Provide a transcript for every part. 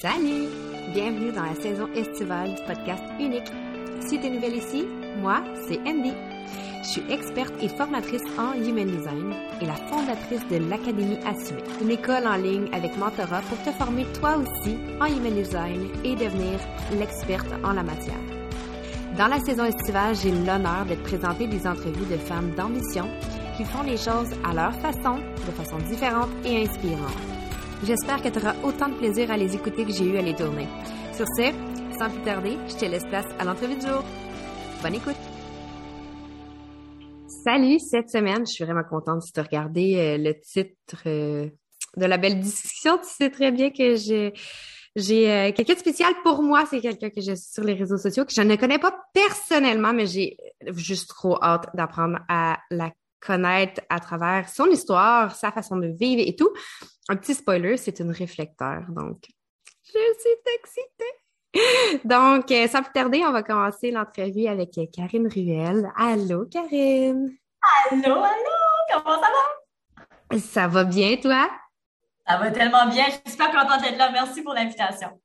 Salut! Bienvenue dans la saison estivale du podcast Unique. Si tu es nouvelle ici, moi, c'est Andy. Je suis experte et formatrice en Human Design et la fondatrice de l'Académie Assumée, une école en ligne avec mentorat pour te former toi aussi en Human Design et devenir l'experte en la matière. Dans la saison estivale, j'ai l'honneur d'être présenter des entrevues de femmes d'ambition qui font les choses à leur façon, de façon différente et inspirante. J'espère que tu auras autant de plaisir à les écouter que j'ai eu à les tourner. Sur ce, sans plus tarder, je te laisse place à l'entrevue du jour. Bonne écoute! Salut, cette semaine, je suis vraiment contente tu as regardé euh, le titre euh, de la belle discussion. Tu sais très bien que j'ai j'ai euh, quelqu'un de spécial pour moi. C'est quelqu'un que j'ai sur les réseaux sociaux que je ne connais pas personnellement, mais j'ai juste trop hâte d'apprendre à la connaître à travers son histoire, sa façon de vivre et tout. Un petit spoiler, c'est une réflecteur, donc je suis excitée. Donc, euh, sans plus tarder, on va commencer l'entrevue avec Karine Ruel. Allô, Karine. Allô, allô, comment ça va? Ça va bien, toi? Ça va tellement bien. Je suis super contente d'être là. Merci pour l'invitation.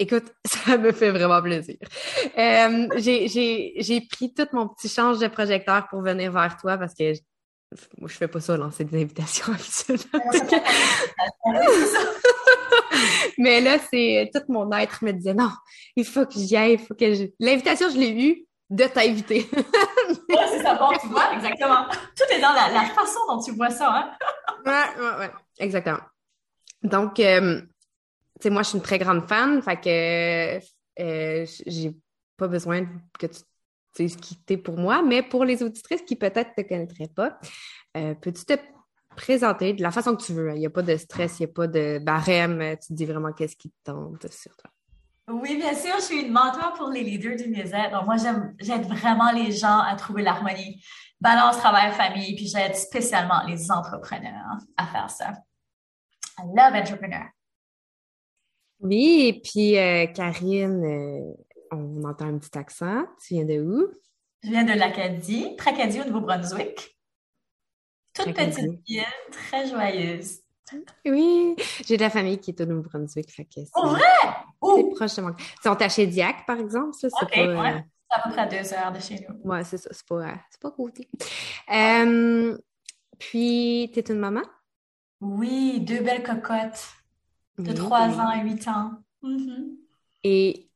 Écoute, ça me fait vraiment plaisir. Euh, j'ai pris tout mon petit change de projecteur pour venir vers toi parce que je, moi, je fais pas ça, lancer des invitations Mais là, c'est tout mon être me disait non, il faut que j'y aille, il faut que je. L'invitation, je l'ai eue de t'inviter. c'est ça, bon, tu vois, exactement. Tout est dans la, façon dont tu vois ça, hein? ouais, ouais, ouais, exactement. Donc, euh, tu sais, moi, je suis une très grande fan, fait que euh, j'ai pas besoin que tu dises qui t'es pour moi, mais pour les auditrices qui peut-être te connaîtraient pas, euh, peux-tu te présenter de la façon que tu veux? Hein? Il n'y a pas de stress, il n'y a pas de barème, tu te dis vraiment qu'est-ce qui te tente sur toi. Oui, bien sûr, je suis une mentor pour les leaders du mieux-être. Donc, moi, j'aide vraiment les gens à trouver l'harmonie, balance travail-famille, puis j'aide spécialement les entrepreneurs à faire ça. I love entrepreneur. Oui, et puis euh, Karine, euh, on entend un petit accent. Tu viens de où? Je viens de l'Acadie, Tracadie au Nouveau-Brunswick. Toute petite ville, très joyeuse. Oui, j'ai de la famille qui est au Nouveau-Brunswick. Fait que oh, vrai? C'est proche de moi. Ils sont à Chédiac, par exemple. Ça, c'est pas, ouais. Euh, à peu près à deux heures de chez nous. Oui, c'est ça. C'est pas, c'est pas côté. Puis, tu es une maman? Oui, deux belles cocottes de 3 ans à 8 ans. Mm-hmm. Et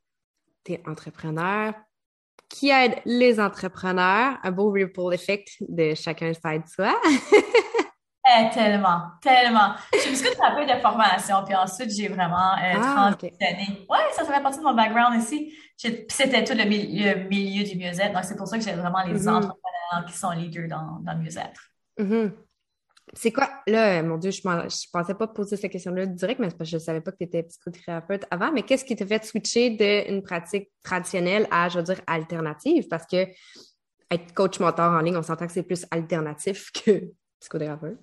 tu es entrepreneur qui aide les entrepreneurs, un beau ripple effect de chacun side soi? eh, tellement, tellement. Je me suis fait un peu de formation, puis ensuite j'ai vraiment euh, ah, transitionné. Ouais, ça fait partie de mon background ici. C'était tout le milieu, du mieux-être, donc c'est pour ça que j'ai vraiment les mm-hmm. entrepreneurs qui sont leaders dans, dans le mieux-être. Mm-hmm. C'est quoi, là, mon Dieu, je ne pensais pas poser cette question-là direct, mais parce que je ne savais pas que tu étais psychothérapeute avant, mais qu'est-ce qui t'a fait switcher d'une pratique traditionnelle à, je veux dire, alternative? Parce que être coach mentor en ligne, on s'entend que c'est plus alternatif que psychothérapeute.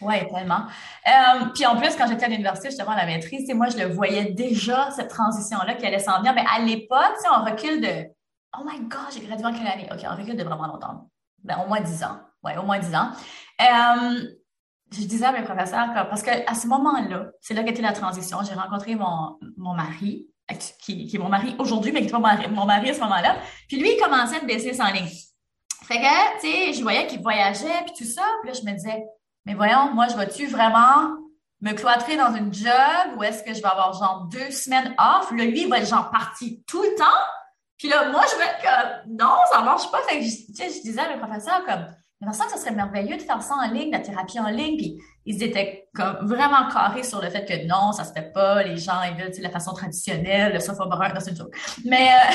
Oui, tellement. Euh, puis en plus, quand j'étais à l'université, justement, à la maîtrise, moi, je le voyais déjà, cette transition-là qui allait s'en venir. Mais à l'époque, on recule de Oh my God, j'ai gradué en quelle année? OK, on recule de vraiment longtemps. Ben, au moins 10 ans. Oui, au moins 10 ans. Euh, je disais à mes professeurs, parce qu'à ce moment-là, c'est là qu'était la transition. J'ai rencontré mon, mon mari, qui, qui, est mon mari aujourd'hui, mais qui n'est pas mon, mari à ce moment-là. Puis lui, il commençait de baisser en ligne. Fait que, tu sais, je voyais qu'il voyageait, puis tout ça. Puis là, je me disais, mais voyons, moi, je vais-tu vraiment me cloîtrer dans une job ou est-ce que je vais avoir genre deux semaines off? Là, lui, il va être genre parti tout le temps. Puis là, moi, je vais être comme, non, ça marche pas. Fait que, sais, je disais à mes professeurs comme, mais ça que ce serait merveilleux de faire ça en ligne, la thérapie en ligne. Puis ils étaient comme vraiment carrés sur le fait que non, ça se fait pas. Les gens, ils veulent la façon traditionnelle, le sofa brun, c'est une joke. Mais euh,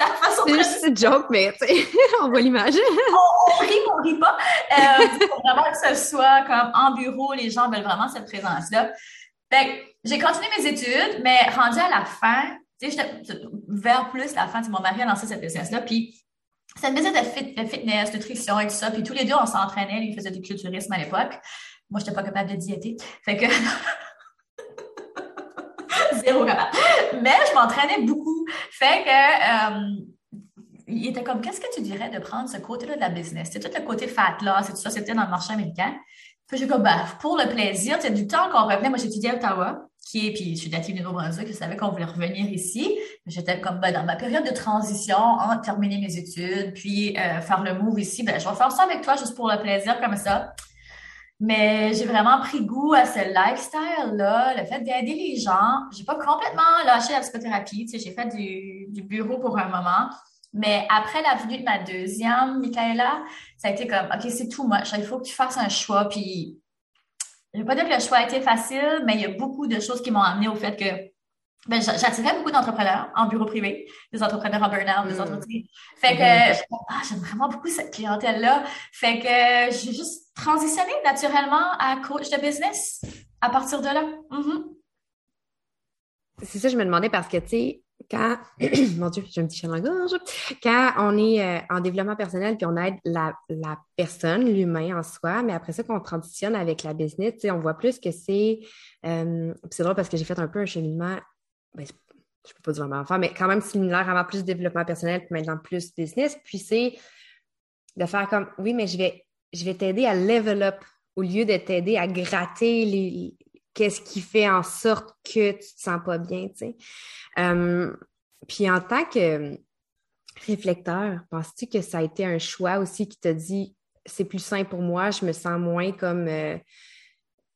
la façon C'est juste une joke, mais on voit l'image. on, rit, on rit pas. Euh, faut vraiment que ce soit comme en bureau, les gens veulent vraiment cette présence-là. j'ai continué mes études, mais rendu à la fin, tu sais, vers plus la fin, mon mari a lancé cette business-là, puis ça me faisait de, fitness, nutrition et tout ça. Puis tous les deux, on s'entraînait. Lui, il faisait du culturisme à l'époque. Moi, je n'étais pas capable de diéter. Fait que. Zéro capable. Mais je m'entraînais beaucoup. Fait que. Euh, il était comme, qu'est-ce que tu dirais de prendre ce côté-là de la business? C'est tout le côté fat là, c'est tout ça, c'était dans le marché américain. Puis j'ai comme, bah, pour le plaisir, c'est du temps qu'on revenait. Moi, j'étudiais à Ottawa. Qui est, puis je suis native du Nouveau-Brunswick, je savais qu'on voulait revenir ici. J'étais comme ben, dans ma période de transition, en terminer mes études, puis euh, faire le move ici. Ben, je vais faire ça avec toi juste pour le plaisir comme ça. Mais j'ai vraiment pris goût à ce lifestyle-là, le fait d'aider les gens. J'ai pas complètement lâché la psychothérapie. Tu sais, j'ai fait du, du, bureau pour un moment. Mais après la venue de ma deuxième, Michaela, ça a été comme, OK, c'est tout much. Il faut que tu fasses un choix. Puis, je vais pas dire que le choix a été facile, mais il y a beaucoup de choses qui m'ont amené au fait que ben, j'attirais beaucoup d'entrepreneurs en bureau privé, des entrepreneurs en burn-out, des mm. entreprises. Fait que ah, j'aime vraiment beaucoup cette clientèle-là. Fait que j'ai juste transitionné naturellement à coach de business à partir de là. Mm-hmm. C'est ça, je me demandais parce que, tu sais, quand, mon Dieu, j'ai un petit chat dans la gorge, quand on est euh, en développement personnel puis on aide la, personne, l'humain en soi, mais après ça, qu'on transitionne avec la business, on voit plus que c'est, euh, c'est drôle parce que j'ai fait un peu un cheminement ben, je peux pas dire vraiment faire, mais quand même similaire, vraiment plus développement personnel, puis maintenant plus business. Puis c'est de faire comme, oui, mais je vais, je vais t'aider à level up au lieu de t'aider à gratter les, qu'est-ce qui fait en sorte que tu te sens pas bien, tu sais. Euh, puis en tant que réflecteur, penses-tu que ça a été un choix aussi qui t'a dit, c'est plus sain pour moi, je me sens moins comme euh,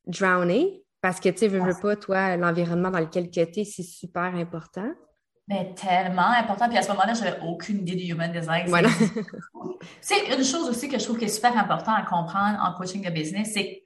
drownée parce que, tu sais, veux, veux pas, toi, l'environnement dans lequel tu es, c'est super important. Mais tellement important. Puis à ce moment-là, j'avais aucune idée du human design. Voilà. c'est une chose aussi que je trouve qui est super important à comprendre en coaching de business, c'est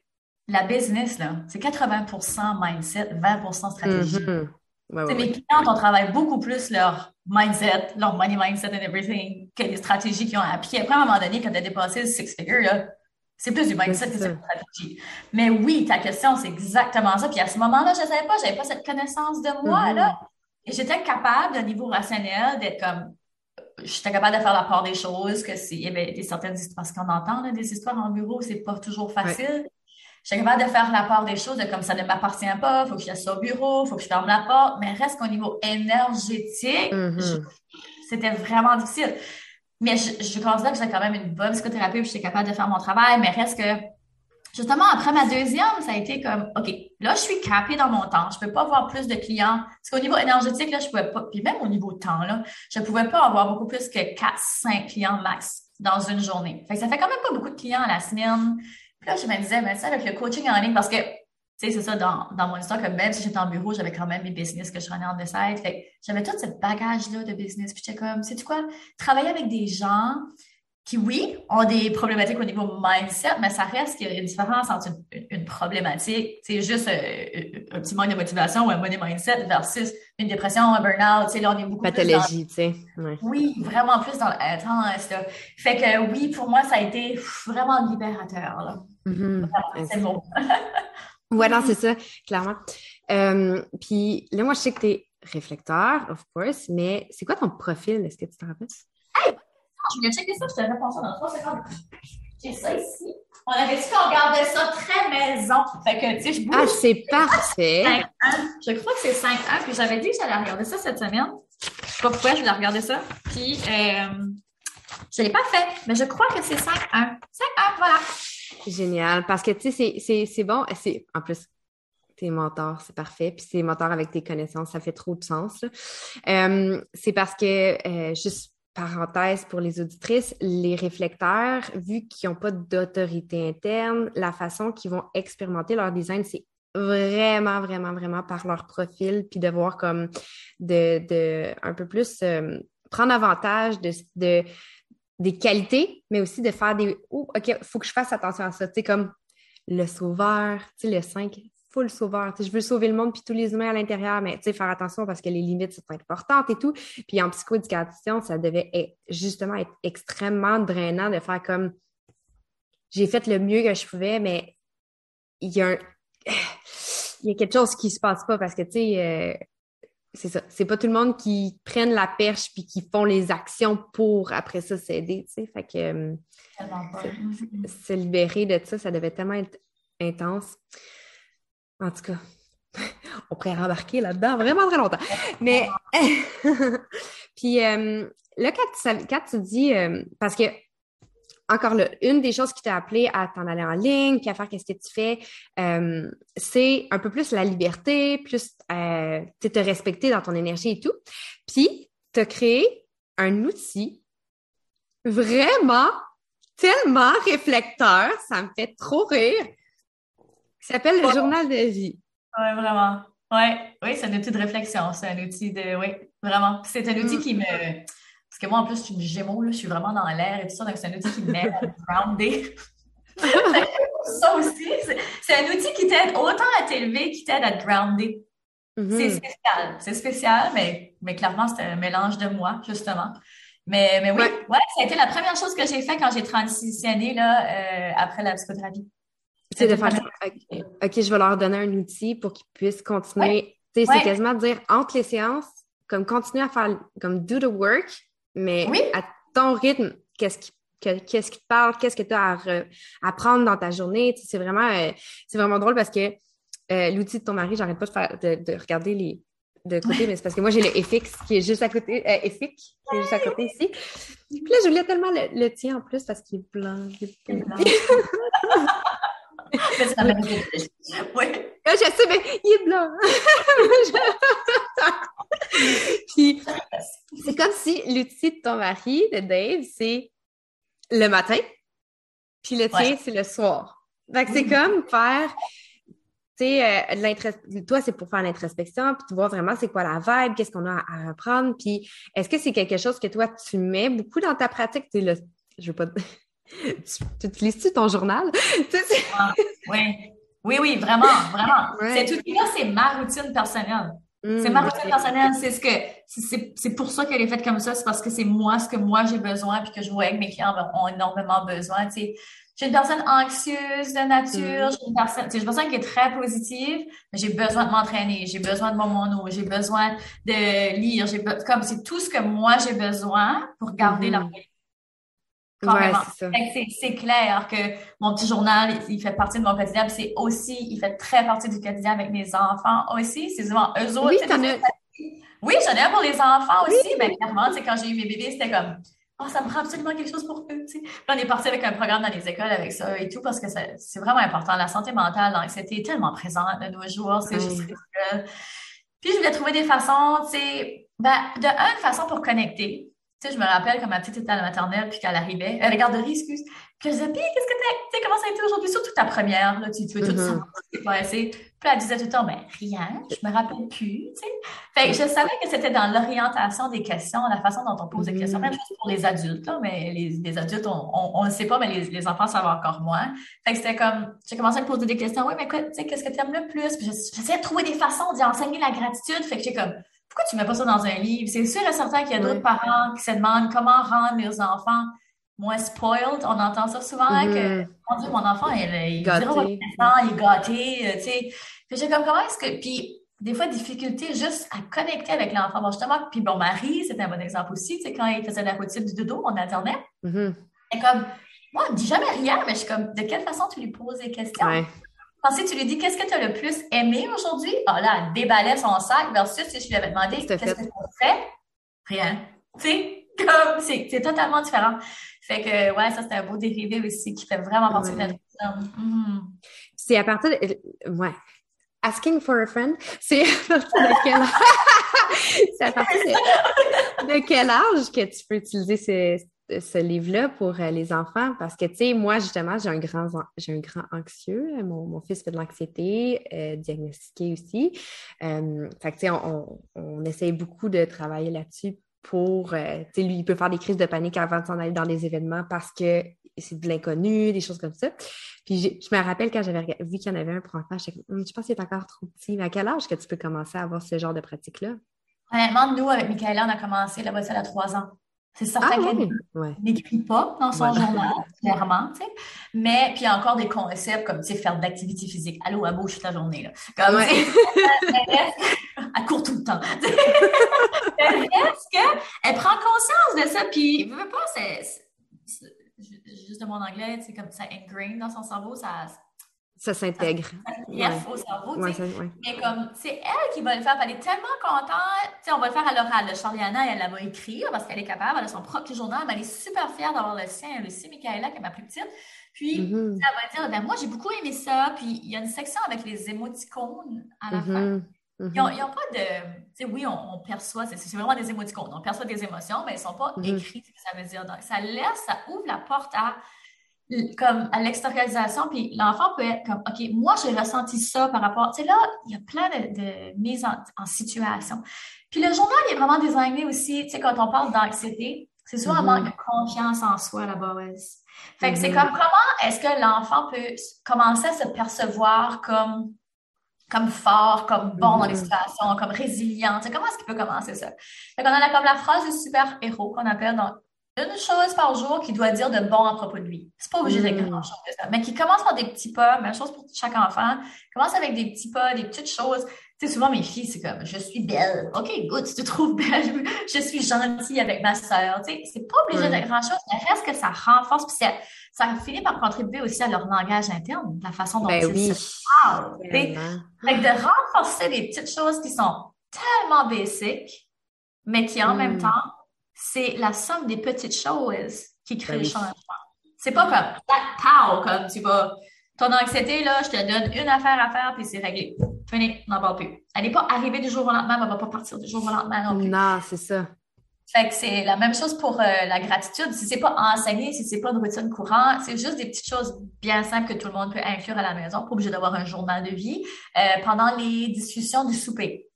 la business, là, c'est 80% mindset, 20% stratégie. Mm-hmm. mes clients, on travaille beaucoup plus leur mindset, leur money mindset and everything, que les stratégies qu'ils ont appris. Après, à un moment donné, quand tu as dépassé le six figure, là, c'est plus du mindset que c'est stratégie. Mais oui, ta question, c'est exactement ça. Puis à ce moment-là, je ne savais pas, je n'avais pas cette connaissance de moi, mm-hmm. là. Et j'étais capable, de niveau rationnel, d'être comme, j'étais capable de faire la part des choses, que s'il y avait des certaines histoires, parce qu'on entend des histoires en bureau, c'est pas toujours facile. J'étais capable de faire la part des choses, de comme ça ne m'appartient pas, il faut que je reste au bureau, il faut que je ferme la porte, mais reste qu'au niveau énergétique, mm-hmm. c'était vraiment difficile. Mais je, je considère que j'ai quand même une bonne psychothérapie, j'étais capable de faire mon travail, mais reste que, justement, après ma deuxième, ça a été comme, OK, là, je suis capée dans mon temps. Je peux pas avoir plus de clients. Parce qu'au niveau énergétique, là, je pouvais pas, puis même au niveau temps, là, je pouvais pas avoir beaucoup plus que 4, 5 clients max dans une journée. Fait que ça fait quand même pas beaucoup de clients à la semaine. Puis là, je me disais, mais ça, avec le coaching en ligne, parce que sais, c'est ça, dans, dans mon histoire, que même si j'étais en bureau, j'avais quand même mes business que je renais en side. Fait j'avais tout ce bagage-là de business. Puis j'étais comme, sais-tu quoi? Travailler avec des gens qui, oui, ont des problématiques au niveau mindset, mais ça reste qu'il y a une différence entre une, problématique, c'est juste euh, euh, un petit manque de motivation ou un money mindset versus une dépression, un burn-out, tu sais, là, on est beaucoup Pathologie, tu sais. Oui, vraiment plus dans l'intense, Fait que oui, pour moi, ça a été vraiment libérateur, là. Mm-hmm. C'est bon. Ouais, non, c'est ça, clairement. Euh, puis là, moi, je sais que tu es réflecteur, of course, mais c'est quoi ton profil? Est-ce que tu te rappelles? Hey! Je viens checker ça, je te réponds ça dans trois secondes. J'ai ça ici. On avait dit qu'on regardait ça très maison? Fait que, tu sais, je bouge. Ah, c'est parfait. 5 Je crois que c'est 5-1. Puis j'avais dit que j'allais regarder ça cette semaine. Je sais pas pourquoi je voulais regarder ça. Puis, euh, je l'ai pas fait, mais je crois que c'est 5-1. 5-1, voilà. Génial. Parce que, tu sais, c'est bon. En plus, tes mentors, c'est parfait. Puis c'est mentor avec tes connaissances, ça fait trop de sens. Euh, c'est parce que, euh, juste parenthèse pour les auditrices, les réflecteurs, vu qu'ils n'ont pas d'autorité interne, la façon qu'ils vont expérimenter leur design, c'est vraiment, vraiment, vraiment par leur profil, puis de voir comme de, de un peu plus euh, prendre avantage de, de des qualités, mais aussi de faire des Oh, OK, il faut que je fasse attention à ça. Tu sais, comme le sauveur, tu sais, le 5, full sauveur. Je veux sauver le monde puis tous les humains à l'intérieur, mais tu sais, faire attention parce que les limites sont importantes et tout. Puis en psychoéducation, ça devait être, justement être extrêmement drainant de faire comme j'ai fait le mieux que je pouvais, mais il y a un. Il y a quelque chose qui se passe pas parce que, tu sais, euh, c'est ça. C'est pas tout le monde qui prennent la perche puis qui font les actions pour après ça s'aider, tu sais. Fait que euh, se libérer de ça, ça devait tellement être intense. En tout cas, on pourrait rembarquer là-dedans vraiment très longtemps. Mais puis euh, là, quand tu, dis euh, parce que encore là, une des choses qui t'a appelé à t'en aller en ligne, puis à faire qu'est-ce que tu fais, euh, c'est un peu plus la liberté, plus te respecter dans ton énergie et tout. Puis, tu as créé un outil vraiment tellement réflecteur, ça me fait trop rire, s'appelle le journal de vie. Oui, vraiment. Ouais. Oui, c'est un outil de réflexion, c'est un outil de... Oui, vraiment. C'est un outil mm. qui me parce que moi, en plus, je suis une gémeaux, là, je suis vraiment dans l'air et tout ça, donc c'est un outil qui m'aide à grounder. ça aussi, c'est un outil qui t'aide autant à t'élever qu'il t'aide à te grounder. Mm-hmm. C'est spécial. C'est spécial, mais, mais clairement, c'est un mélange de moi, justement. Mais, mais oui, ouais. ça a été la première chose que j'ai fait quand j'ai transitionné là, euh, après la psychothérapie. C'est de faire OK, je vais leur donner un outil pour qu'ils puissent continuer. C'est quasiment dire entre les séances, comme continuer à faire comme do the work, mais à ton rythme, qu'est-ce qui qu'est-ce qui te parle, qu'est-ce que tu as à apprendre dans ta journée? c'est vraiment, euh, c'est vraiment drôle parce que euh, l'outil de ton mari, j'arrête pas de, faire, de, regarder les de côté, mais c'est parce que moi, j'ai le FX qui est juste à côté, euh, qui est juste à côté ici. Puis là, je voulais tellement le, tien en plus parce qu'il est blanc. Il est blanc. oui. Je sais, mais il est blanc. Puis, c'est comme si l'outil de ton mari, de Dave, c'est le matin, puis le tien, c'est le soir. Fait que c'est mm-hmm. comme faire, tu sais, euh, toi, c'est pour faire l'introspection, puis tu vois vraiment c'est quoi la vibe, qu'est-ce qu'on a à apprendre, puis est-ce que c'est quelque chose que toi, tu mets beaucoup dans ta pratique? Tu le, je veux pas... tu utilises-tu ton journal? oui. Oui, oui, vraiment, vraiment. Ouais. Cet outil-là, c'est ma routine personnelle. c'est ma mm. routine personnelle, c'est ce que c'est pour ça qu'elle est faite comme ça, c'est parce que c'est moi ce que moi j'ai besoin puis que je vois que mes clients ont énormément besoin. Tu sais, j'ai une personne anxieuse de nature, mm. j'ai une personne, tu sais, personne qui est très positive, mais j'ai besoin de m'entraîner, j'ai besoin de boire mon eau, j'ai besoin de lire, j'ai comme c'est tout ce que moi j'ai besoin pour garder mm-hmm. la c'est clair que mon petit journal, il, fait partie de mon quotidien. C'est aussi, il fait très partie du quotidien avec mes enfants aussi. C'est souvent eux autres. Oui, Oui, j'en ai un pour les enfants aussi, mais clairement, quand j'ai eu mes bébés, c'était comme Oh, ça me prend absolument quelque chose pour eux. Puis on est parti avec un programme dans les écoles avec ça et tout parce que c'est vraiment important. La santé mentale, l'anxiété est tellement présente de nos jours, c'est juste Puis je voulais trouver des façons, tu sais, ben, de un, une façon pour connecter. Tu sais, je me rappelle quand ma petite était à la maternelle, puis qu'elle arrivait, à la garderie, excuse, puis je disais, puis qu'est-ce que t'as, tu sais, comment ça a été aujourd'hui, surtout ta première, là, tu, tu veux tout mm-hmm. ça, Puis elle disait tout le temps, ben, rien, je me rappelle plus, tu sais. Fait que je savais que c'était dans l'orientation des questions, la façon dont on pose des questions, même mm-hmm. chose pour les adultes, là, mais les, les adultes, on, on, le sait pas, mais les, les enfants savent encore moins. Fait que c'était comme, j'ai commencé à me poser des questions, oui, mais écoute, tu sais, qu'est-ce que tu aimes le plus? Puis j'essayais de trouver des façons d'y enseigner la gratitude, fait que j'ai comme, pourquoi tu mets pas ça dans un livre? C'est sûr et certain qu'il y a d'autres parents qui se demandent comment rendre leurs enfants moins spoiled. On entend ça souvent, hein, que, mon enfant, il, il, gâté. il est gâté, euh, tu sais. Puis j'ai comme, comment est-ce que, puis des fois, difficulté juste à connecter avec l'enfant. Bon, justement, puis bon, Marie, c'était un bon exemple aussi, tu sais, quand il faisait la routine du dodo, on Internet. Mm-hmm. Et comme, moi, on ne dit jamais rien, mais je suis comme, de quelle façon tu lui poses des questions? Si tu lui dis qu'est-ce que tu as le plus aimé aujourd'hui, ah là, elle déballait son sac versus si je lui avais demandé qu'est-ce que tu fait, rien. Tu sais, comme c'est totalement différent. Fait que ouais, ça c'est un beau dérivé aussi qui fait vraiment partie de la mm-hmm. C'est à partir de ouais. Asking for a friend, c'est à partir de quel âge? c'est à partir de... quel âge que tu peux utiliser ces, ce livre-là pour euh, les enfants parce que, tu sais, moi, justement, j'ai un grand, j'ai un grand anxieux. Mon, mon fils fait de l'anxiété, euh, diagnostiqué aussi. Euh, fait que, tu sais, on, on, essaye beaucoup de travailler là-dessus pour, tu sais, lui, il peut faire des crises de panique avant de s'en aller dans les événements parce que c'est de l'inconnu, des choses comme ça. Puis je me rappelle quand j'avais vu qu'il y en avait un pour enfants, je, hum, je pense qu'il est encore trop petit. Mais à quel âge que tu peux commencer à avoir ce genre de pratique-là? Honnêtement, nous, avec Michaela, on a commencé la voiture à trois ans. C'est certain ah, qu'elle n'écrit pas dans son journal, clairement, tu sais. Mais, puis il y a encore des concepts comme, tu sais, faire de l'activité physique. Allô, à bouche toute la journée, là. Comme, ouais. elle court tout le temps. Est-ce qu'elle prend conscience de ça? Puis, veut pas, c'est, juste de mon anglais, c'est comme ça ingrained dans son cerveau, ça, Ça s'intègre. Bref, au cerveau, tu sais. Mais comme, c'est elle qui va le faire, elle est tellement contente. Tu sais, on va le faire à l'oral. Charliana, elle, elle va écrire parce qu'elle est capable, elle a son propre journal, mais elle est super fière d'avoir le sien. Elle aussi, Michaela, qui est ma plus petite. Puis, mm-hmm. elle va dire, ben, moi, j'ai beaucoup aimé ça. Puis, il y a une section avec les émoticônes à la fin. Mm-hmm. Ils n'ont pas de. Tu sais, oui, on, perçoit, c'est vraiment des émoticônes. On perçoit des émotions, mais elles ne sont pas mm-hmm. écrites, ce que ça veut dire. Donc, ça laisse, ça ouvre la porte à comme à l'extériorisation, puis l'enfant peut être comme, OK, moi, j'ai ressenti ça par rapport, tu sais, là, il y a plein de, de mises en, situation. Puis le journal il est vraiment désigné aussi, tu sais, quand on parle d'anxiété, c'est souvent un manque de confiance en soi, la base. Fait que c'est mm-hmm. comme, comment est-ce que l'enfant peut commencer à se percevoir comme comme fort, comme bon dans les mm-hmm. situations, comme résilient. Tu sais, comment est-ce qu'il peut commencer ça? Fait qu'on a comme la phrase du super-héros qu'on appelle dans une chose par jour qui doit dire de bon à propos de lui. C'est pas obligé d'être mm. grand chose que ça, mais qui commence par des petits pas, même chose pour chaque enfant. Commence avec des petits pas, des petites choses. Tu sais, souvent mes filles, c'est comme je suis belle. OK, good, tu te trouves belle. Je suis gentille avec ma sœur. Tu sais, c'est pas obligé d'être grand chose, mais reste que ça renforce, puis ça, ça finit par contribuer aussi à leur langage interne, la façon dont ben ils se parlent. de renforcer des petites choses qui sont tellement basiques, mais qui en même mm. temps c'est la somme des petites choses qui crée ben le changement. C'est pas comme comme tu vas. Ton anxiété, là, je te donne une affaire à faire, puis c'est réglé. Fini, n'en parle plus. Elle n'est pas arrivée du jour au lendemain, elle ne va pas partir du jour au lendemain non plus. Non, c'est ça. Fait que c'est la même chose pour euh, la gratitude. Si c'est pas enseigné, si c'est pas une routine courante, c'est juste des petites choses bien simples que tout le monde peut inclure à la maison, pas obligé d'avoir un journal de vie. Euh, pendant les discussions du souper,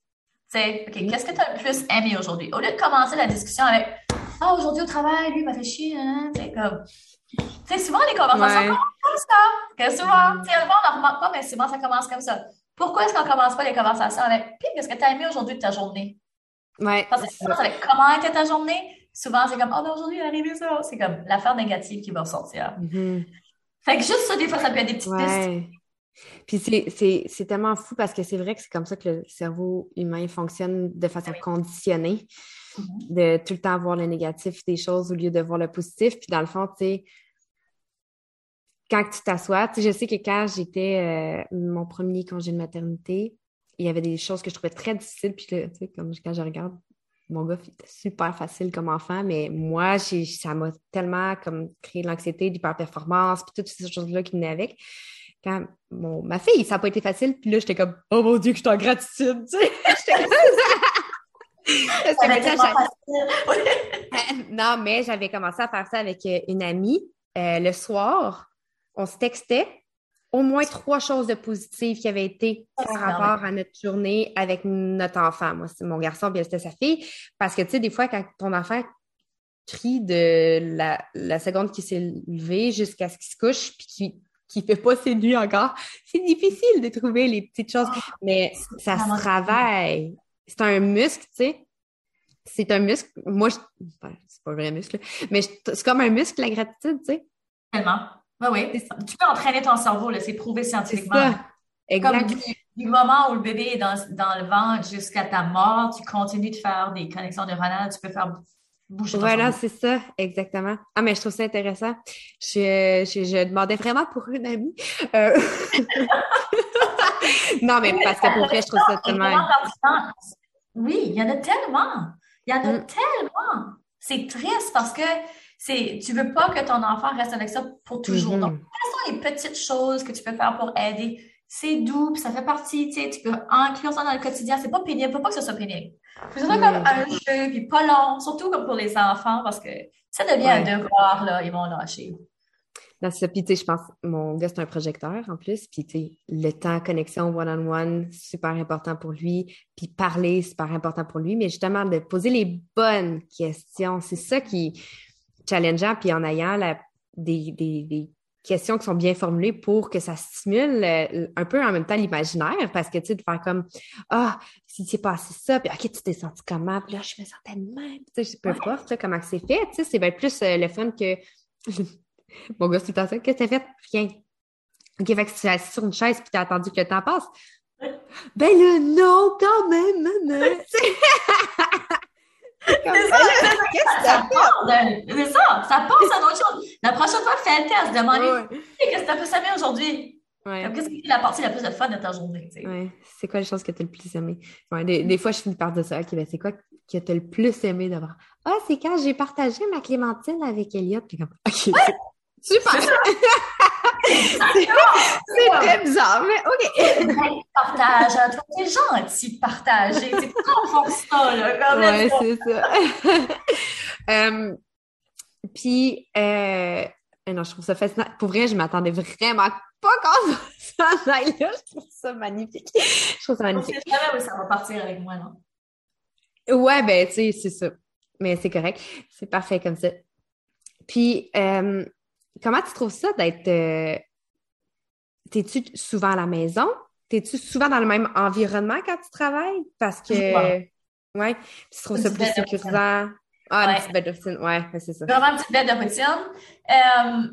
OK, qu'est-ce que tu as le plus aimé aujourd'hui? Au lieu de commencer la discussion avec Ah, aujourd'hui au travail, lui, il m'a fait chier, hein, c'est comme. Tu sais, souvent les conversations commencent comme ça. Que souvent, tu sais, on ne remarque pas, mais souvent ça commence comme ça. Pourquoi est-ce qu'on ne commence pas les conversations avec Puis, qu'est-ce que tu as aimé aujourd'hui de ta journée? Ouais. Parce que ça avec comment était ta journée? Souvent, c'est comme Oh, ben aujourd'hui, il est arrivé ça. C'est comme l'affaire négative qui va ressortir. Mm-hmm. Fait que juste ça, des fois, ça peut être des petites pistes. Puis c'est tellement fou parce que c'est vrai que c'est comme ça que le cerveau humain fonctionne de façon conditionnée, mm-hmm. de tout le temps voir le négatif des choses au lieu de voir le positif. Puis dans le fond, tu sais, quand tu t'assois, tu sais, je sais que quand j'étais euh, mon premier congé de maternité, il y avait des choses que je trouvais très difficiles. Puis tu sais, comme quand je regarde, mon gars, était super facile comme enfant, mais moi, ça m'a tellement comme créé de l'anxiété, l'hyperperformance, puis toutes ces choses-là qui venaient avec quand ma fille, ça n'a pas été facile, puis là, j'étais comme, oh mon Dieu, que je suis en gratitude, tu sais. non, mais j'avais commencé à faire ça avec euh, une amie. Euh, le soir, on se textait au moins trois choses de positives qui avaient été par rapport à notre journée avec notre enfant. Moi, c'est mon garçon, bien c'était sa fille. Parce que, tu sais, des fois, quand ton enfant crie de la, la seconde qui s'est levée jusqu'à ce qu'il se couche, puis qui qui fait pas ses nuits encore. C'est difficile de trouver les petites choses, ah, mais ça se travaille. C'est un muscle, tu sais. C'est un muscle. Moi, je... c'est pas un vrai muscle, mais c'est comme un muscle, la gratitude, tu sais. Tellement. Oui, oui. Tu peux entraîner ton cerveau, là. C'est prouvé scientifiquement. Ça. Exact. Comme du, moment où le bébé est dans, dans le ventre jusqu'à ta mort, tu continues de faire des connexions neuronales, tu peux faire voilà, c'est ça, exactement. Ah, mais je trouve ça intéressant. Je, je, demandais vraiment pour une amie. Euh, non, mais parce que pour vrai, je trouve ça tellement. Oui, il y en a tellement. Il y en a mm. tellement. C'est triste parce que c'est, tu veux pas que ton enfant reste avec ça pour toujours. Mm-hmm. Donc, quelles sont les petites choses que tu peux faire pour aider? C'est doux, puis ça fait partie, tu sais, tu peux inclure ça dans le quotidien. C'est pas pénible, faut pas que ce soit pénible. Que ce soit comme un jeu, puis pas long, surtout comme pour les enfants, parce que ça devient un devoir, là, ils vont lâcher. Là, ça, puis tu sais, je pense, mon gars, c'est un projecteur en plus, puis tu sais, le temps, connexion one-on-one, super important pour lui, puis parler, super important pour lui, mais justement, de poser les bonnes questions, c'est ça qui est challengeant, puis en ayant la, des, des, des questions qui sont bien formulées pour que ça stimule euh, un peu en même temps l'imaginaire parce que tu sais de faire comme ah si c'est passé ça puis ok tu t'es senti comment puis là je me sentais de même. Tu sais peu importe comment c'est fait tu sais c'est bien plus euh, le fun que mon gars c'est tout qu'est-ce que t'as fait rien. Ok fait que tu es assis sur une chaise puis t'as attendu que le temps passe. Ben le non quand même maman C'est ça, ça, ça passe à d'autres choses. La prochaine fois, fais le test, demandez qu'est-ce que tu as fait ça aujourd'hui? Ouais. Qu'est-ce qui est la partie la plus de fun de ta journée? Ouais. C'est quoi les choses que tu as le plus aimé? des, fois, je finis par dire ça. OK, ben c'est quoi que tu as le plus aimé d'avoir? Ah, c'est quand j'ai partagé ma clémentine avec Elliot. Puis comme, OK. Super! c'est très bizarre, mais OK. Partage, hein. toi, t'es gentil de partager. C'est trop ça, là. Quand. Ouais, c'est ça. um, puis, euh, non, je trouve ça fascinant. Pour vrai, je m'attendais vraiment pas quand ça aille là. Je trouve ça magnifique. Je trouve ça magnifique. Je jamais où ça va partir avec moi, non? Ouais, ben, tu sais, c'est ça. Mais c'est correct. C'est parfait comme ça. Puis, euh, comment tu trouves ça d'être. Euh, t'es-tu souvent à la maison? T'es-tu souvent dans le même environnement quand tu travailles? Parce que. Ouais. Tu trouves ça plus sécurisant? Ah, une petite bête de routine, ouais, c'est ça. Vraiment une petite bête de routine. Euh,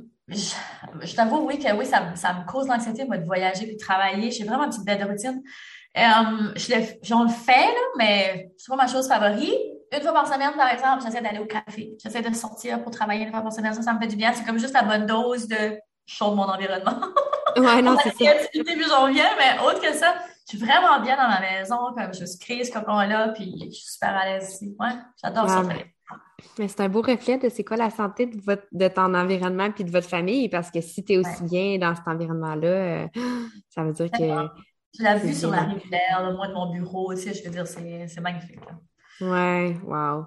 je, t'avoue, oui, que oui, ça, ça me cause l'anxiété, moi, de voyager puis de travailler. J'ai vraiment une petite bête de routine. Euh, je le, j'en le fais, là, mais c'est pas ma chose favorite. Une fois par semaine, par exemple, j'essaie d'aller au café. J'essaie de sortir pour travailler une fois par semaine. Ça, ça me fait du bien. C'est comme juste la bonne dose de chaud de mon environnement. Ouais, non, c'est ça. J'en viens, mais autre que ça, je suis vraiment bien dans ma maison, comme je suis crise ce cocon-là, puis je suis super à l'aise ici. Ouais, j'adore ça. Mais c'est un beau reflet de c'est quoi la santé de, votre, de ton environnement puis de votre famille, parce que si tu es aussi bien dans cet environnement-là, euh, ça veut dire que. Tu l'as vu sur la rivière, le moi de mon bureau aussi, je veux dire, c'est magnifique. Ouais, wow.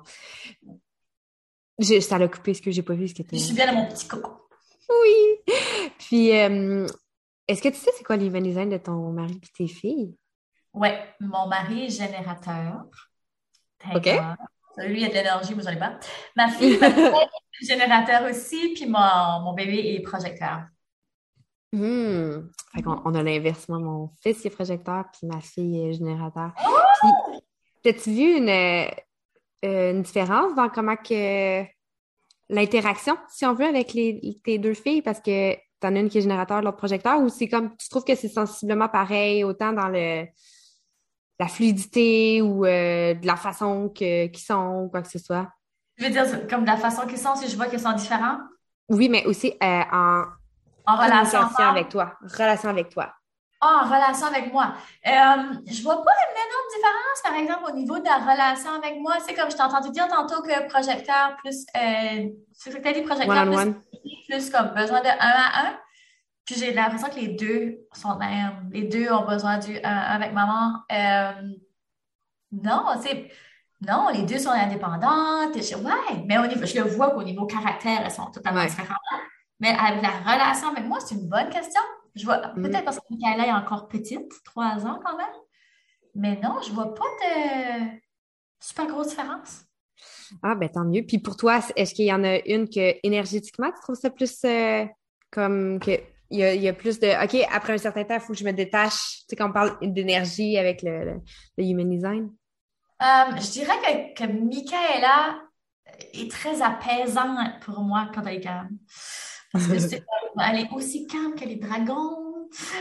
ça l'a coupé ce que j'ai pas vu. Ce Je suis bien dans mon petit coco. Oui. Puis, euh, est-ce que tu sais c'est quoi les design de ton mari et tes filles? Oui, mon mari est générateur. OK. Lui, il a de l'énergie, moi, j'en ai pas. Ma fille est générateur aussi, puis mon, mon bébé est projecteur. Mmh. Fait on a l'inverse. mon fils est projecteur, puis ma fille est générateur. Oh! As-tu vu une, euh, une différence dans comment que l'interaction, si on veut, avec les, tes deux filles? Parce que tu en as une qui est générateur, l'autre projecteur, ou c'est comme tu trouves que c'est sensiblement pareil, autant dans le la fluidité ou euh, de la façon qu'ils sont ou quoi que ce soit? Je veux dire, comme de la façon qu'ils sont, si je vois qu'ils sont différents? Oui, mais aussi euh, en, en relation avec toi. Relation avec toi. Ah, en relation avec moi. Euh, je vois pas une énorme différence, par exemple, au niveau de la relation avec moi. C'est comme je t'ai entendu dire tantôt que projecteur plus, euh, c'est ce que tu as dit, projecteur plus, plus comme besoin de un à un. Puis j'ai l'impression que les deux sont même. Les deux ont besoin du un avec maman. Euh, non, c'est. Non, les deux sont indépendantes. ouais, mais au niveau, je le vois qu'au niveau caractère, elles sont totalement différentes. Mais avec la relation avec moi, c'est une bonne question. Je vois, mm. peut-être parce que Michaela est encore petite, trois ans quand même. Mais non, je vois pas de super grosse différence. Ah, ben tant mieux. Puis pour toi, est-ce qu'il y en a une que énergétiquement, tu trouves ça plus euh, comme que il y, a, plus de OK, après un certain temps, il faut que je me détache. Tu sais, quand on parle d'énergie avec le, human design. Euh, je dirais que, que Michaela est très apaisante pour moi quand elle est calme. Elle est aussi calme que les dragons.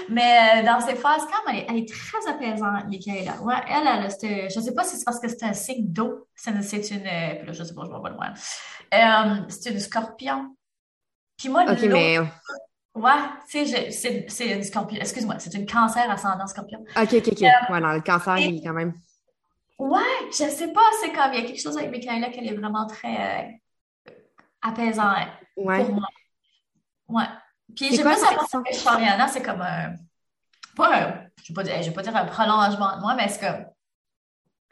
Mais euh, dans ses phases calmes, elle est, très apaisante, Michaela. Ouais, elle, elle, je ne sais pas si c'est parce que c'est un signe d'eau. C'est une, euh, puis là, je sais pas, je vois pas loin. Euh, c'est une scorpion. Puis moi, OK, mais... Ouais, tu sais, c'est une scorpion. Excuse-moi, c'est une cancer ascendant scorpion. OK, OK, OK. ouais, non, le cancer, il est quand même... Ouais, je sais pas, c'est comme, il y a quelque chose avec Michaela qui est vraiment très apaisant ouais. pour moi. Ouais. Puis j'ai pas ça que Chariana, c'est comme un. Pas un. Je vais pas dire, je vais pas dire un prolongement de moi, mais c'est comme.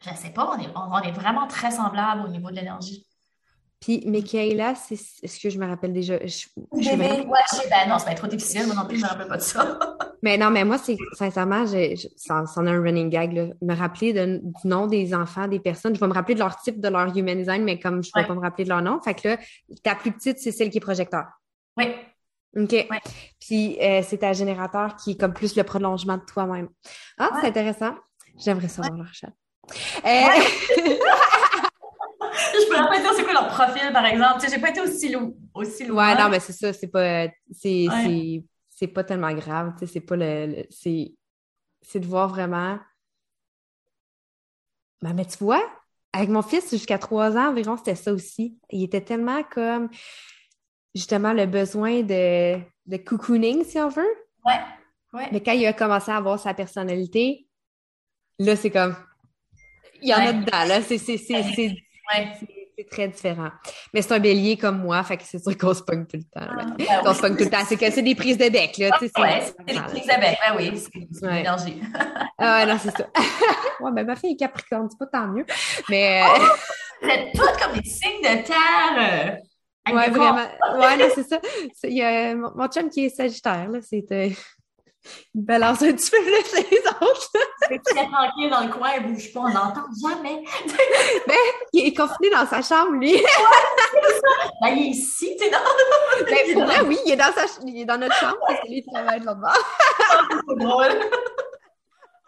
Je sais pas, on est, on, est vraiment très semblables au niveau de l'énergie. Puis Michaela, c'est ce que je me rappelle déjà. Je, je Bébé, ouais, ben non, c'est pas trop difficile, moi non plus, je me rappelle pas de ça. mais non, mais moi, c'est sincèrement, ça, en a un running gag, là. Me rappeler de, du nom des enfants, des personnes. Je vais me rappeler de leur type, de leur human design, mais comme je ne vais pas me rappeler de leur nom. Fait que là, ta plus petite, c'est celle qui est projecteur. Oui. OK. Puis euh, c'est ta générateur qui est comme plus le prolongement de toi-même. Ah, c'est intéressant. J'aimerais savoir leur chat. Euh... je peux pas dire c'est quoi leur profil, par exemple. Tu sais, j'ai pas été aussi, loin. aussi loin. Ouais, non, mais c'est ça, c'est pas. C'est pas tellement grave. Tu sais, c'est pas le. c'est c'est de voir vraiment. Ben, mais tu vois, avec mon fils, jusqu'à trois ans environ, c'était ça aussi. Il était tellement comme justement le besoin de, de cocooning, si on veut. Ouais. Mais quand il a commencé à avoir sa personnalité, là, c'est comme. Il y en a dedans, là. C'est c'est très différent. Mais c'est un bélier comme moi, fait que c'est sûr qu'on se pogne tout le temps. Ah, ben on se pogne tout le temps. C'est que c'est des prises de bec, là. c'est des prises de bec, ben oui, c'est énergie. ah ouais, non, c'est ça. ouais, ben ma fille est capricorne, c'est pas tant mieux. Mais. Oh, vous êtes toutes comme des signes de terre. Ouais, vraiment. Ouais, c'est ça. Il y a mon, chum qui est sagittaire, là. C'est. Euh, il balance un petit peu plus les autres. Il est tranquille dans le coin, il bouge pas, on n'entend jamais. ben, il est confiné dans sa chambre, lui. ben, il est ici, tu sais, dans... Ben, pour vrai, oui, il est dans, sa... il est dans notre chambre parce que lui, il travaille là-bas. c'est drôle.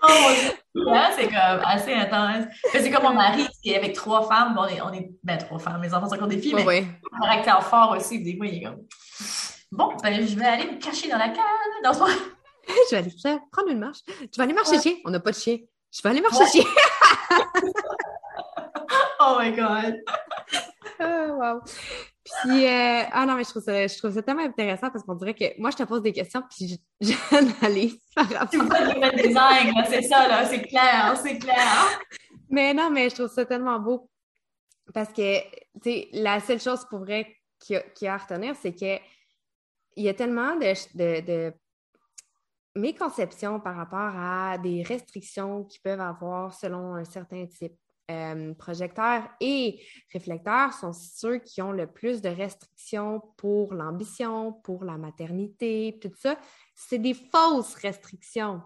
Oh mon Dieu! c'est comme assez intense. C'est comme mon mari qui est avec trois femmes. Bon, on est, on est ben, trois femmes, mes enfants sont encore des filles, mais oui. un caractère fort aussi. Des fois, il est comme Bon, ben, je vais aller me cacher dans la cave, dans son. je vais aller faire, prendre une marche. Tu vas aller marcher chien? On n'a pas de chien. Je vais aller marcher chien. oh my God! wow. Puis, euh, ah non, mais je trouve, ça, je trouve ça tellement intéressant parce qu'on dirait que moi, je te pose des questions, puis j'analyse par rapport. Des design, c'est ça, là, c'est clair, c'est clair. Mais non, mais je trouve ça tellement beau parce que, tu sais, la seule chose pour vrai qu'il y, a à retenir, c'est que il y a tellement de, de mes conceptions par rapport à des restrictions qui peuvent avoir selon un certain type. Euh, projecteurs et réflecteurs sont ceux qui ont le plus de restrictions pour l'ambition, pour la maternité, tout ça. C'est des fausses restrictions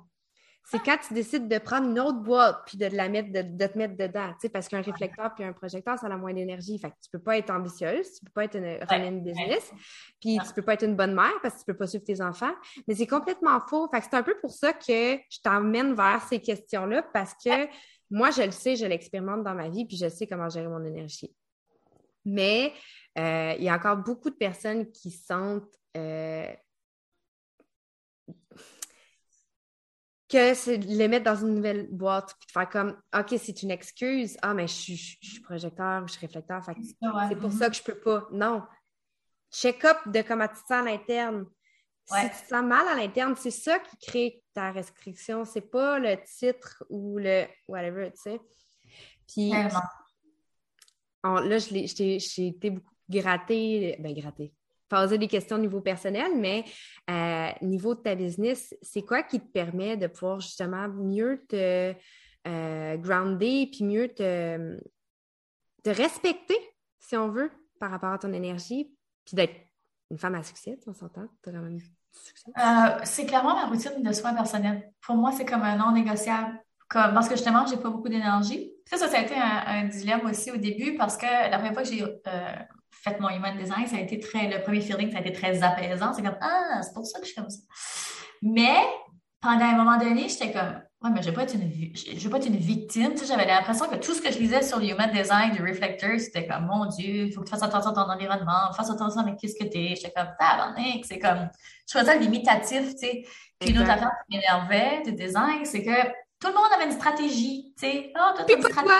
c'est quand tu décides de prendre une autre boîte puis de, la mettre, de, te mettre dedans, tu sais, parce qu'un réflecteur puis un projecteur, ça a moins d'énergie. Fait que tu peux pas être ambitieuse, tu peux pas être une, une business, puis tu peux pas être une bonne mère parce que tu peux pas suivre tes enfants. Mais c'est complètement faux. Fait que c'est un peu pour ça que je t'emmène vers ces questions-là parce que moi, je le sais, je l'expérimente dans ma vie puis je sais comment gérer mon énergie. Mais euh, il y a encore beaucoup de personnes qui sentent euh, que c'est de les mettre dans une nouvelle boîte puis de faire comme OK, c'est une excuse. Ah, mais je suis, projecteur, je suis réflecteur. c'est pour ça que je peux pas. Non. Check-up de comment tu te sens à l'interne. Si tu te sens mal à l'interne, c'est ça qui crée ta restriction. C'est pas le titre ou le whatever, tu sais. Puis là, j'ai été beaucoup grattée, ben grattée, poser des questions au niveau personnel, mais euh, niveau de ta business, c'est quoi qui te permet de pouvoir justement mieux te euh, grounder puis mieux te, te respecter, si on veut, par rapport à ton énergie, puis d'être une femme à succès, on s'entend? Tu as quand même? Euh, c'est clairement ma routine de soins personnels. Pour moi, c'est comme un non négociable. Parce que justement, j'ai pas beaucoup d'énergie. Ça, ça, a été un, dilemme aussi au début parce que la première fois que j'ai euh, fait mon human design, ça a été très, le premier feeling, ça a été très apaisant. C'est comme, ah, c'est pour ça que je suis comme ça. Mais, pendant un moment donné, j'étais comme, ouais, mais je ne vais, pas être une victime. Tu sais, j'avais l'impression que tout ce que je lisais sur le human design du reflector, c'était comme, mon Dieu, il faut que tu fasses attention à ton environnement, fasses attention avec qui ce que tu es. J'étais comme, c'est comme, je faisais ça limitatif, tu sais. Puis une autre affaire qui m'énervait du design, c'est que tout le monde avait une stratégie, tu sais. Oh, toi, une stratégie.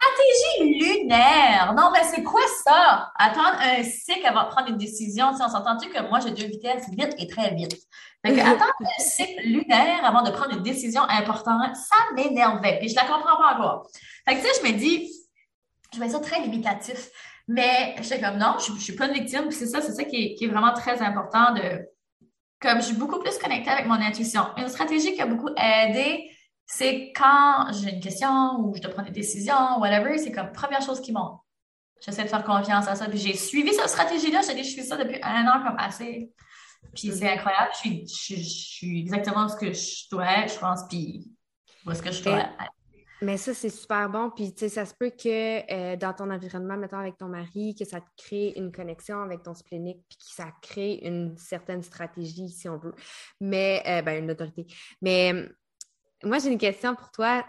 Stratégie lunaire. Non, mais c'est quoi ça? Attendre un cycle avant de prendre une décision. Tu on s'entend-tu que moi, j'ai deux vitesses, vite et très vite. Fait que attendre un cycle lunaire avant de prendre une décision importante, ça m'énervait. Puis je la comprends pas encore. Fait que tu sais, je me dis, je vais dire très limitatif. Mais j'étais comme non, je, je suis pas une victime. Puis c'est ça, c'est ça qui est, qui est vraiment très important de, comme je suis beaucoup plus connectée avec mon intuition. Une stratégie qui a beaucoup aidé, c'est quand j'ai une question ou je dois prendre des décisions, whatever, c'est comme première chose qui monte. J'essaie de faire confiance à ça. Puis j'ai suivi cette stratégie-là. J'ai dit, je suis ça depuis un an comme assez. Puis c'est incroyable. Je suis, je, suis exactement ce que je dois être, je pense. Puis où est-ce que je dois être. Mais ça, c'est super bon. Puis, tu sais, ça se peut que euh, dans ton environnement, mettons avec ton mari, que ça te crée une connexion avec ton splénique, puis que ça crée une certaine stratégie, si on veut. Mais, euh, ben, une autorité. Mais moi, j'ai une question pour toi.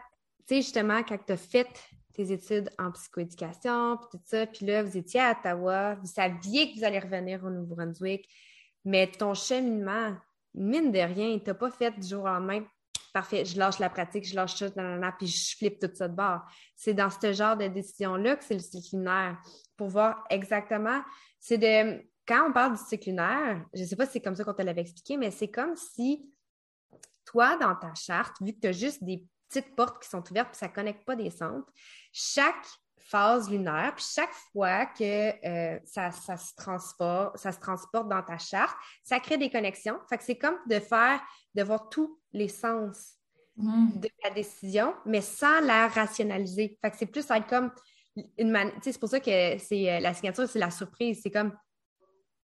Tu sais, justement, quand tu as fait tes études en psychoéducation, puis tout ça, puis là, vous étiez à Ottawa, vous saviez que vous allez revenir au Nouveau-Brunswick, mais ton cheminement, mine de rien, tu pas fait du jour au lendemain. Parfait, je lâche la pratique, je lâche tout, puis je flippe tout ça de bord. C'est dans ce genre de décision-là que c'est le cycle lunaire. Pour voir exactement, c'est de. Quand on parle du cycle lunaire, je ne sais pas si c'est comme ça qu'on te l'avait expliqué, mais c'est comme si toi, dans ta charte, vu que tu as juste des petites portes qui sont ouvertes, puis ça ne connecte pas des centres, chaque phase lunaire, puis chaque fois que euh, ça, se transporte, ça se transporte dans ta charte, ça crée des connexions. Fait que c'est comme de faire, de voir tous les sens mm. de la décision, mais sans la rationaliser. Fait que c'est plus être comme une manière. C'est pour ça que c'est euh, la signature, c'est la surprise. C'est comme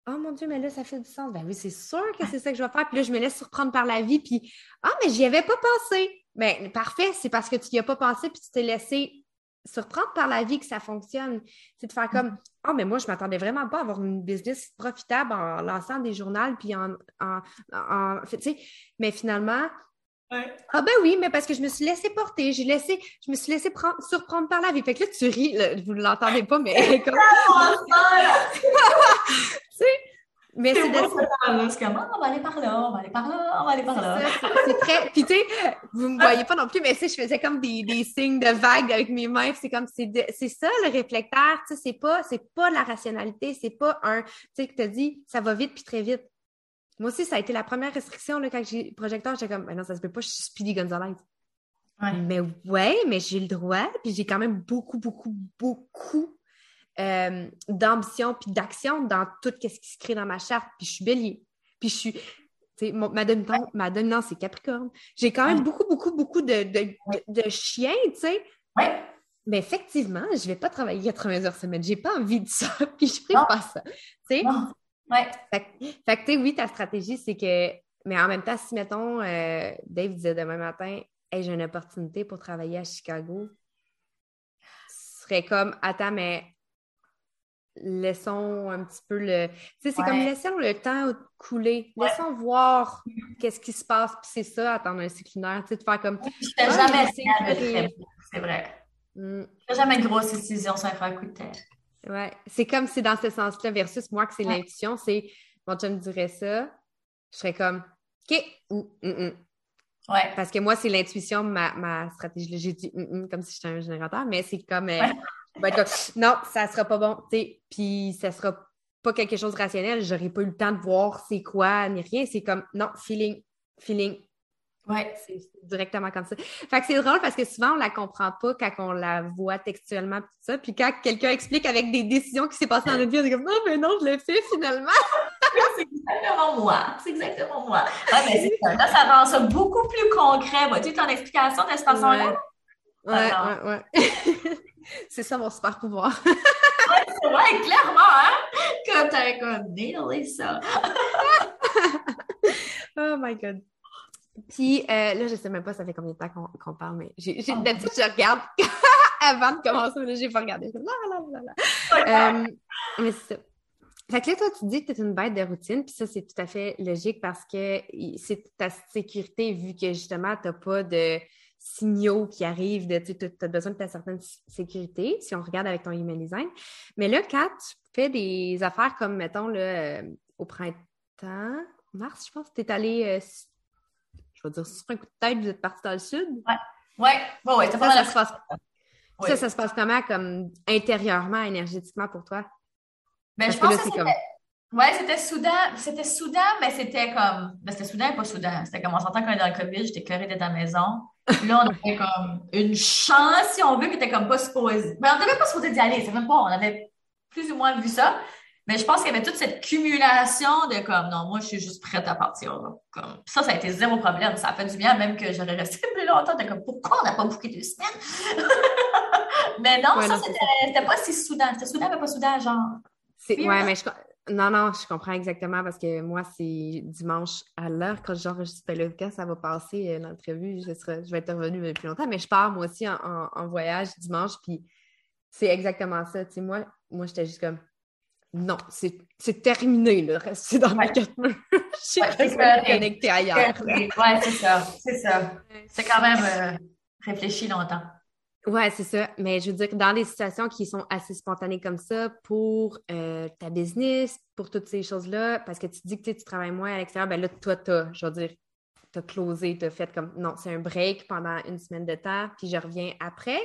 Oh mon Dieu, mais là, ça fait du sens. Ben oui, c'est sûr que c'est ça que je vais faire. Puis là, je me laisse surprendre par la vie. Puis Ah, mais j'y avais pas pensé. Ben, parfait, c'est parce que tu n'y as pas pensé puis tu t'es laissé surprendre par la vie que ça fonctionne. C'est de faire comme Oh, mais moi, je ne m'attendais vraiment pas à avoir une business profitable en lançant des journaux puis en. en, en, mais finalement, ah ben oui, mais parce que je me suis laissé porter, j'ai laissé, je me suis laissé surprendre par la vie. Fait que là, tu ris, vous ne l'entendez pas, mais comme... tu sais, mais c'est de comme, oh, on va aller par là, on va aller par là, on va aller par là. C'est très... Puis tu sais, vous ne me voyez pas non plus, mais sais, je faisais comme des, des signes de vagues avec mes mains. C'est comme, c'est ça le réflecteur, tu sais, c'est pas, pas la rationalité, c'est pas un, tu sais, que tu dit, ça va vite puis très vite. Moi aussi, ça a été la première restriction là, quand j'ai projecteur. J'étais comme, non, ça se peut pas, je suis Speedy Gonzalez. Mais ouais, mais j'ai le droit, puis j'ai quand même beaucoup, beaucoup, beaucoup euh, d'ambition puis d'action dans tout ce qui se crée dans ma charte. Puis je suis bélier. Puis je suis. ma, dominante, ma dominance, c'est Capricorne. J'ai quand même beaucoup, beaucoup, beaucoup de, de, chiens, tu sais. Ouais. Mais effectivement, je ne vais pas travailler 80 heures semaine. J'ai pas envie de ça, puis je ne ferai pas ça. Tu sais? Ouais. Fait, que, oui, ta stratégie, c'est que. Mais en même temps, si, mettons, euh, Dave disait demain matin, hey, j'ai une opportunité pour travailler à Chicago, ce serait comme, attends, mais laissons un petit peu le. Tu sais, c'est comme laissons le temps couler. Laissons voir qu'est-ce qui se passe. Puis c'est ça, attendre un cycle lunaire. Tu sais, de faire comme. Je fais ah, jamais c'est vrai. Mm. Je fais jamais de grosses décisions sans faire un coup de tête. Ouais, c'est comme si dans ce sens-là, versus moi que c'est l'intuition, c'est mon me dirait ça, je serais comme OK, ou Ouais. Parce que moi, c'est l'intuition, ma, ma stratégie. J'ai dit comme si j'étais un générateur, mais c'est comme, euh, non, ça sera pas bon, tu sais, puis ça sera pas quelque chose de rationnel, j'aurais pas eu le temps de voir c'est quoi ni rien. C'est comme non, feeling, feeling, Ouais. C'est directement comme ça. Fait que c'est drôle parce que souvent, on la comprend pas quand on la voit textuellement, tout ça. Puis quand quelqu'un explique avec des décisions qui s'est passées dans notre vie, on est comme, non, mais non, je l'ai fait finalement. c'est exactement moi. C'est exactement moi. Ouais, c'est ça. Là, ça rend ça beaucoup plus concret. Vois-tu ton explication de cette façon-là? Ouais, ouais, ouais. c'est ça mon super pouvoir. ouais, c'est vrai, clairement, hein? Comme t'avais comme nailé ça. oh my God. Puis euh, là, je sais même pas ça fait combien de temps qu'on parle, mais j'ai, oh. d'habitude, je regarde avant de commencer, mais là, j'ai pas regardé. Là, là. Euh, mais c'est ça. Fait que là, toi, tu dis que tu es une bête de routine, puis ça, c'est tout à fait logique parce que c'est ta sécurité, vu que justement, tu n'as pas de signaux qui arrivent, de, tu as besoin de ta certaine sécurité, si on regarde avec ton human design. Mais là, quand tu fais des affaires comme, mettons, là, euh, au printemps, mars, je pense, tu es allé je vais dire, sur un coup de tête, vous êtes parti dans le sud? Ouais. Ouais, ouais, ouais. Ça, ça, se passe... ça, ça se passe comment comme intérieurement, énergétiquement pour toi? Ben, je pense que, c'était... Comme... Ouais, c'était soudain. C'était soudain, mais c'était comme. Ben, c'était soudain et pas soudain. C'était comme on s'entend qu'on est dans le COVID, j'étais curée d'être à la maison. Là, on avait comme une chance, si on veut, qui était comme pas supposé. Mais on n'avait pas supposé d'y aller. C'est même pas. On avait plus ou moins vu ça. Mais je pense qu'il y avait toute cette cumulation de comme, non, moi, je suis juste prête à partir. Comme, ça, ça a été zéro problème. Ça a fait du bien, même que j'aurais resté plus longtemps. De comme, pourquoi on n'a pas bouqué deux semaines? mais non, ça, c'était pas si soudain. C'était soudain, mais pas soudain, genre. Ouais, mais je, non, non, je comprends exactement parce que moi, c'est dimanche à l'heure quand j'enregistre le cas, ça va passer euh, l'entrevue. Je, je vais être revenue depuis longtemps, mais je pars moi aussi en, en voyage dimanche, puis c'est exactement ça. Tu sais, moi, moi j'étais juste comme non, c'est terminé, le reste, c'est dans ma quatre murs. Je suis connectée ailleurs. Oui, c'est ça, c'est ça. C'est quand même euh, réfléchi longtemps. Oui, c'est ça. Mais je veux dire, dans des situations qui sont assez spontanées comme ça, pour euh, ta business, pour toutes ces choses-là, parce que tu dis que tu travailles moins à l'extérieur, ben là, toi, as, je veux dire, t'as closé, t'as fait comme, non, c'est un break pendant une semaine de temps, puis je reviens après.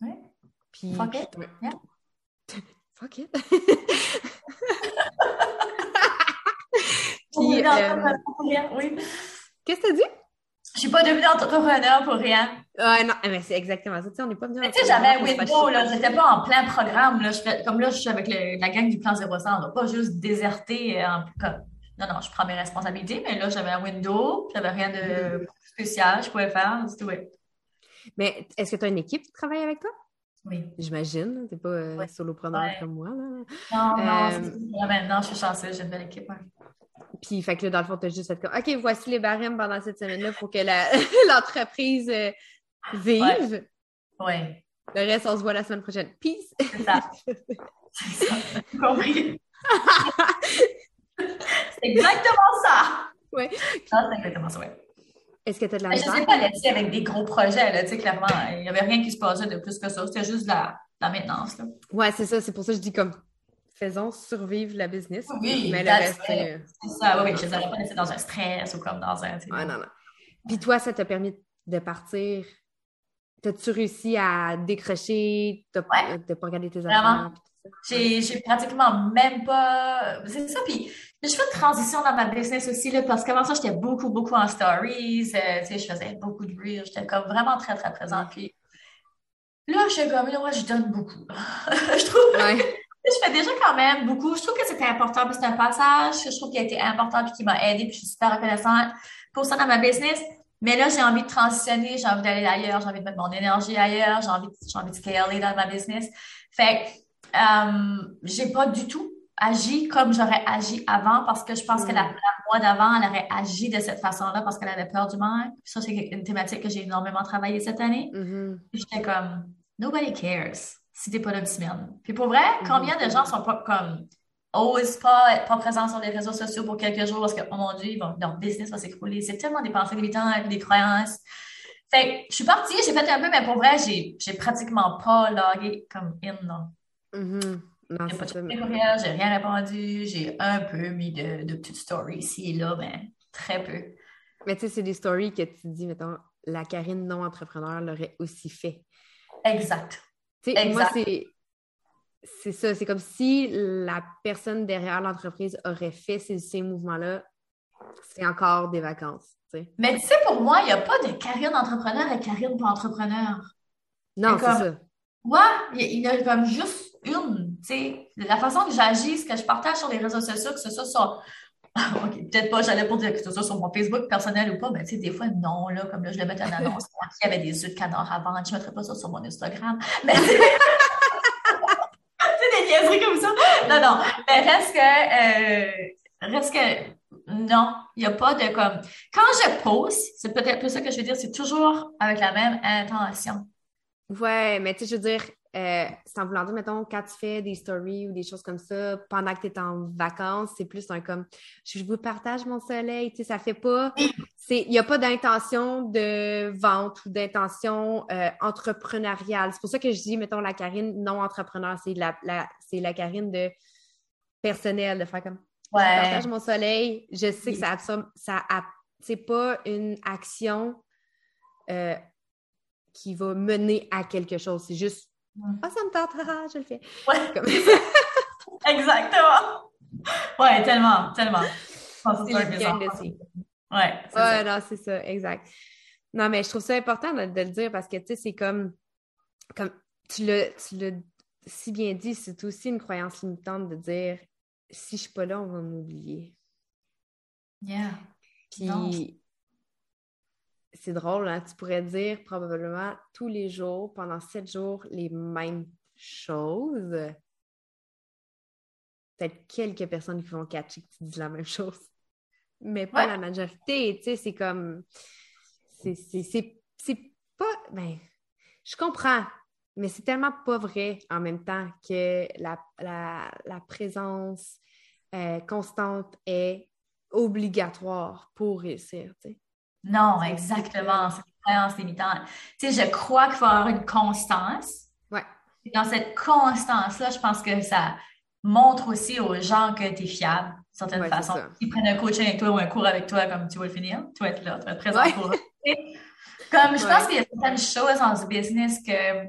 Oui. Puis, fuck it. Puis, euh, oui. Qu'est-ce que tu as dit? Je suis pas devenue entrepreneur pour rien. Ouais, non, mais c'est exactement ça. Tu sais, on n'est pas venu Tu sais, j'avais un window, là. J'étais pas en plein programme, là. Je fais, comme là, je suis avec la gang du plan 0 On va pas juste déserter en, comme, non, non, je prends mes responsabilités, mais là, j'avais un window, j'avais rien de mm. spécial, je pouvais faire, c'est tout, Mais est-ce que tu as une équipe qui travaille avec toi? Oui. J'imagine. Tu n'es pas euh, solopreneur comme moi. Là. Non, non, euh... maintenant, je suis chanceuse, j'ai une belle équipe. Puis, fait que là, dans le fond, tu as juste fait comme, OK, voici les barèmes pendant cette semaine-là pour que l'entreprise euh, vive. Oui. Le reste, on se voit la semaine prochaine. Peace! C'est ça. C'est ça. compris. c'est exactement ça! Oui. c'est exactement ça, oui. Est-ce que tu as de la Je ne sais pas laisser avec des gros projets, là, tu sais, clairement, il n'y avait rien qui se passait de plus que ça. C'était juste la, la maintenance, là. Ouais, c'est ça. C'est pour ça que je dis comme faisons survivre la business. Oui, mais le reste. C'est ça, oui, oui. Je ne pas laisser dans un stress ou comme dans un. Ouais, non, non. Puis toi, ça t'a permis de partir. T'as-tu réussi à décrocher? T'as ouais. pas regardé tes affaires? J'ai pratiquement même pas. C'est ça. Puis je fais une transition dans ma business aussi, là, parce qu'avant ça, j'étais beaucoup, beaucoup en stories. Euh, tu sais, je faisais beaucoup de bruit. J'étais comme vraiment très, très présente. Puis là, je suis comme, là, moi, je donne beaucoup. je trouve. Ouais je fais déjà quand même beaucoup. Je trouve que c'était important, puis c'est un passage que je trouve qui a été important, puis qui m'a aidé, puis je suis super reconnaissante pour ça dans ma business. Mais là, j'ai envie de transitionner, j'ai envie d'aller ailleurs, j'ai envie de mettre mon énergie ailleurs, j'ai envie, j'ai envie de scaler dans ma business. Fait que, euh, j'ai pas du tout agi comme j'aurais agi avant parce que je pense que la, mm. la mois d'avant, elle aurait agi de cette façon-là parce qu'elle avait peur du manque. Ça, c'est une thématique que j'ai énormément travaillé cette année. Mm-hmm. J'étais comme, nobody cares si t'es pas là une semaine. Puis pour vrai, combien de gens sont pas comme osent pas être pas présents sur les réseaux sociaux pour quelques jours parce que, oh mon Dieu, leur business va s'écrouler. C'est tellement des pensées limitantes, des croyances. Fait je suis partie, j'ai fait un peu, mais pour vrai, j'ai, j'ai pratiquement pas logué comme in, non. Mm j'ai pas de j'ai rien répondu, j'ai un peu mis de, de petites stories ici et là, mais très peu. Mais tu sais, c'est des stories que tu dis, mettons, la Karine non-entrepreneur l'aurait aussi fait. Exact moi, c'est. C'est ça, c'est comme si la personne derrière l'entreprise aurait fait ces, mouvements-là, c'est encore des vacances. Mais tu sais, pour moi, il n'y a pas de carrière d'entrepreneur et carrière pas entrepreneur. Non, c'est ça. Ouais, il y, a comme juste une, tu sais, la façon que j'agis, ce que je partage sur les réseaux sociaux, que ce soit sur OK, peut-être pas, j'allais pas dire que ce soit sur mon Facebook personnel ou pas, mais tu sais, des fois, non, là, comme là, je le mettais en annonce. Il y avait des œufs de canard vendre, je ne mettrais pas ça sur mon Instagram. Mais comme ça. Non, non. Mais reste que, euh, reste que, non, il n'y a pas de comme. Quand je pose, c'est peut-être plus ça que je veux dire, c'est toujours avec la même intention. Ouais, mais tu sais, je veux dire, euh, sans vouloir dire, mettons, quand tu fais des stories ou des choses comme ça, pendant que tu es en vacances, c'est plus un comme je vous partage mon soleil, tu sais, ça fait pas. Il n'y a pas d'intention de vente ou d'intention euh, entrepreneuriale. C'est pour ça que je dis, mettons, la Karine non entrepreneur, c'est la, c'est la Karine de personnel, de faire comme ouais. je partage mon soleil, je sais que ça, ça, c'est pas une action euh, qui va mener à quelque chose. C'est juste ah, ça me tente, je le fais. Ouais. Exactement. Ouais, tellement, tellement. C'est Ouais. Ouais, non, c'est ça, exact. Non, mais je trouve ça important de, le dire parce que, tu sais, c'est comme, comme tu l'as si bien dit, c'est aussi une croyance limitante de dire si je suis pas là, on va m'oublier. Yeah. Puis, c'est drôle, hein? tu pourrais dire probablement tous les jours, pendant sept jours, les mêmes choses. Peut-être quelques personnes qui vont catcher que tu dis la même chose, mais pas la majorité. Tu sais, c'est comme. C'est pas. Ben, je comprends, mais c'est tellement pas vrai en même temps que la, la, présence euh, constante est obligatoire pour réussir. Tu sais. Non, exactement. C'est une croyance limitante. Tu sais, je crois qu'il faut avoir une constance. Ouais. dans cette constance-là, je pense que ça montre aussi aux gens que tu es fiable, d'une certaine façon. Ils prennent un coaching avec toi ou un cours avec toi, comme tu vas le finir, tu vas être là, tu vas être présent pour eux. Comme je pense qu'il y a certaines choses dans ce business que,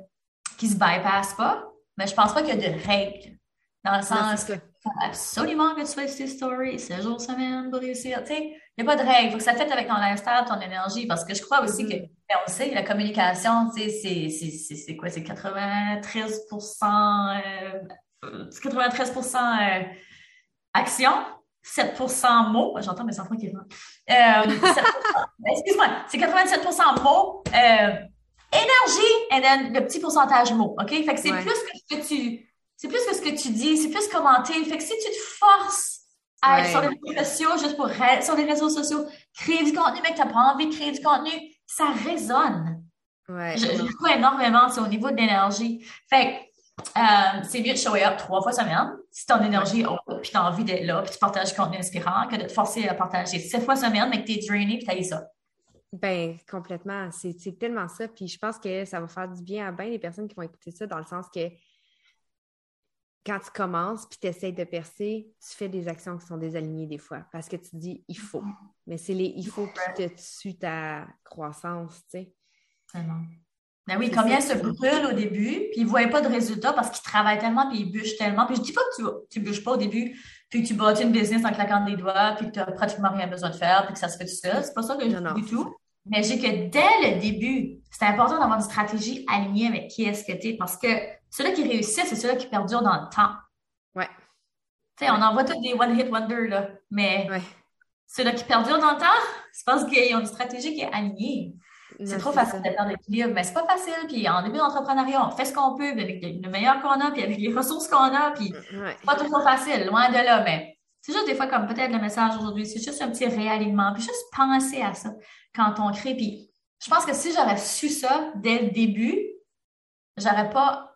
qui se bypassent pas, mais je pense pas qu'il y a de règles. Dans le sens que absolument que tu fasses tes stories 16 jours semaine pour réussir. Tu sais, il n'y a pas de règle. Il faut que ça fasse avec ton lifestyle, ton énergie. Parce que je crois aussi que, mm-hmm. ben, on sait, la communication, tu sais, c'est quoi? C'est 93 euh, 93 euh, action, 7% mots. J'entends mes enfants qui vont. Euh, excuse-moi, c'est 87% mots. Euh, énergie, et then le petit pourcentage mots. OK? Fait que c'est plus que ce que tu. C'est plus que ce que tu dis, c'est plus commenter. Fait que si tu te forces à être sur les réseaux sociaux, juste pour sur les réseaux sociaux, créer du contenu, mais que tu n'as pas envie de créer du contenu, ça résonne. Ouais. Je, je énormément, c'est au niveau de l'énergie. Fait euh, c'est mieux de show up trois fois semaine si ton énergie est haute, puis tu as envie d'être là, puis tu partages du contenu inspirant, que de te forcer à partager sept fois semaine, mais que tu es drainé, puis tu as ça. Ben, complètement. C'est tellement ça. Puis je pense que ça va faire du bien à bien les personnes qui vont écouter ça, dans le sens que quand tu commences puis tu essaies de percer, tu fais des actions qui sont désalignées des fois parce que tu dis il faut. Mais c'est les il faut qui te tuent ta croissance, tu sais. Vraiment. Ben oui, combien se brûlent au début, puis ils ne voient pas de résultats parce qu'ils travaillent tellement, puis ils bûchent tellement. Puis je dis pas que tu ne bûches pas au début, puis que tu bâtis une business en claquant des doigts, puis que tu n'as pratiquement rien besoin de faire, puis que ça se fait tout seul. C'est pas ça que je dis du tout. Mais j'ai que dès le début, c'est important d'avoir une stratégie alignée avec qui est-ce que tu es parce que ceux-là qui réussissent, c'est ceux-là qui perdurent dans le temps. Ouais. Tu sais, on en voit tous des one-hit wonders, là. Mais ceux-là qui perdurent dans le temps, c'est parce qu'ils ont une stratégie qui est alignée. C'est trop facile de perdre l'équilibre, mais c'est pas facile. Puis en début d'entrepreneuriat, on fait ce qu'on peut avec le meilleur qu'on a, puis avec les ressources qu'on a, puis c'est pas toujours facile, loin de là, mais c'est juste des fois comme peut-être le message aujourd'hui, c'est juste un petit réalignement, puis juste penser à ça quand on crée. Puis je pense que si j'aurais su ça dès le début, j'aurais pas.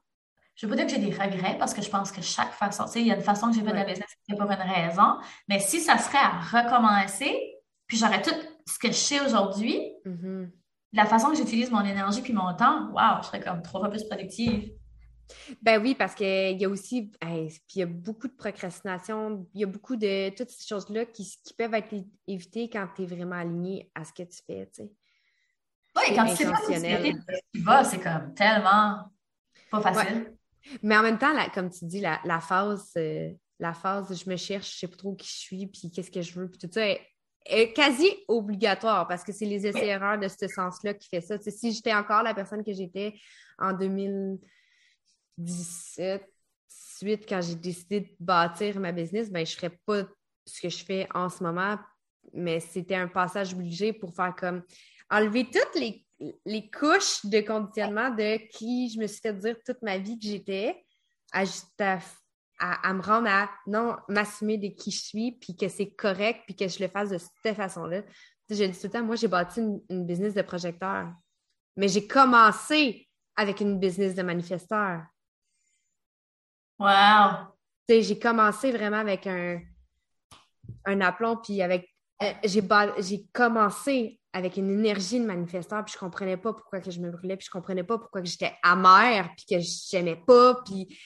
Je veux pas dire que j'ai des regrets parce que je pense que chaque façon, tu sais, il y a une façon que j'ai fait de la business, c'est pour une raison, mais si ça serait à recommencer, puis j'aurais tout ce que je sais aujourd'hui, mm-hmm la façon que j'utilise mon énergie puis mon temps, waouh, je serais comme trois fois plus productive. Ben oui, parce qu'il y a aussi, puis il y a beaucoup de procrastination, il y a beaucoup de toutes ces choses-là qui, peuvent être évitées quand tu es vraiment aligné à ce que tu fais, tu sais. Oui, quand tu sais pas tu vas, c'est comme tellement pas facile. Mais en même temps, comme tu dis, la, phase, euh, la phase je me cherche, je sais pas trop qui je suis, puis qu'est-ce que je veux, puis tout ça, est quasi obligatoire parce que c'est les essais-erreurs de ce sens-là qui fait ça. si j'étais encore la personne que j'étais en 2017, suite quand j'ai décidé de bâtir ma business, ben, je ne ferais pas ce que je fais en ce moment, mais c'était un passage obligé pour faire comme enlever toutes les, les couches de conditionnement de qui je me suis fait dire toute ma vie que j'étais, à, à à, me rendre à non m'assumer de qui je suis, puis que c'est correct, puis que je le fasse de cette façon-là. je dis tout le temps, moi, j'ai bâti une, business de projecteur, mais j'ai commencé avec une business de manifesteur. Wow! j'ai commencé vraiment avec un, un aplomb, puis avec. Euh, j'ai commencé avec une énergie de manifesteur, puis je comprenais pas pourquoi que je me brûlais, puis je comprenais pas pourquoi que j'étais amère, puis que j'aimais pas, puis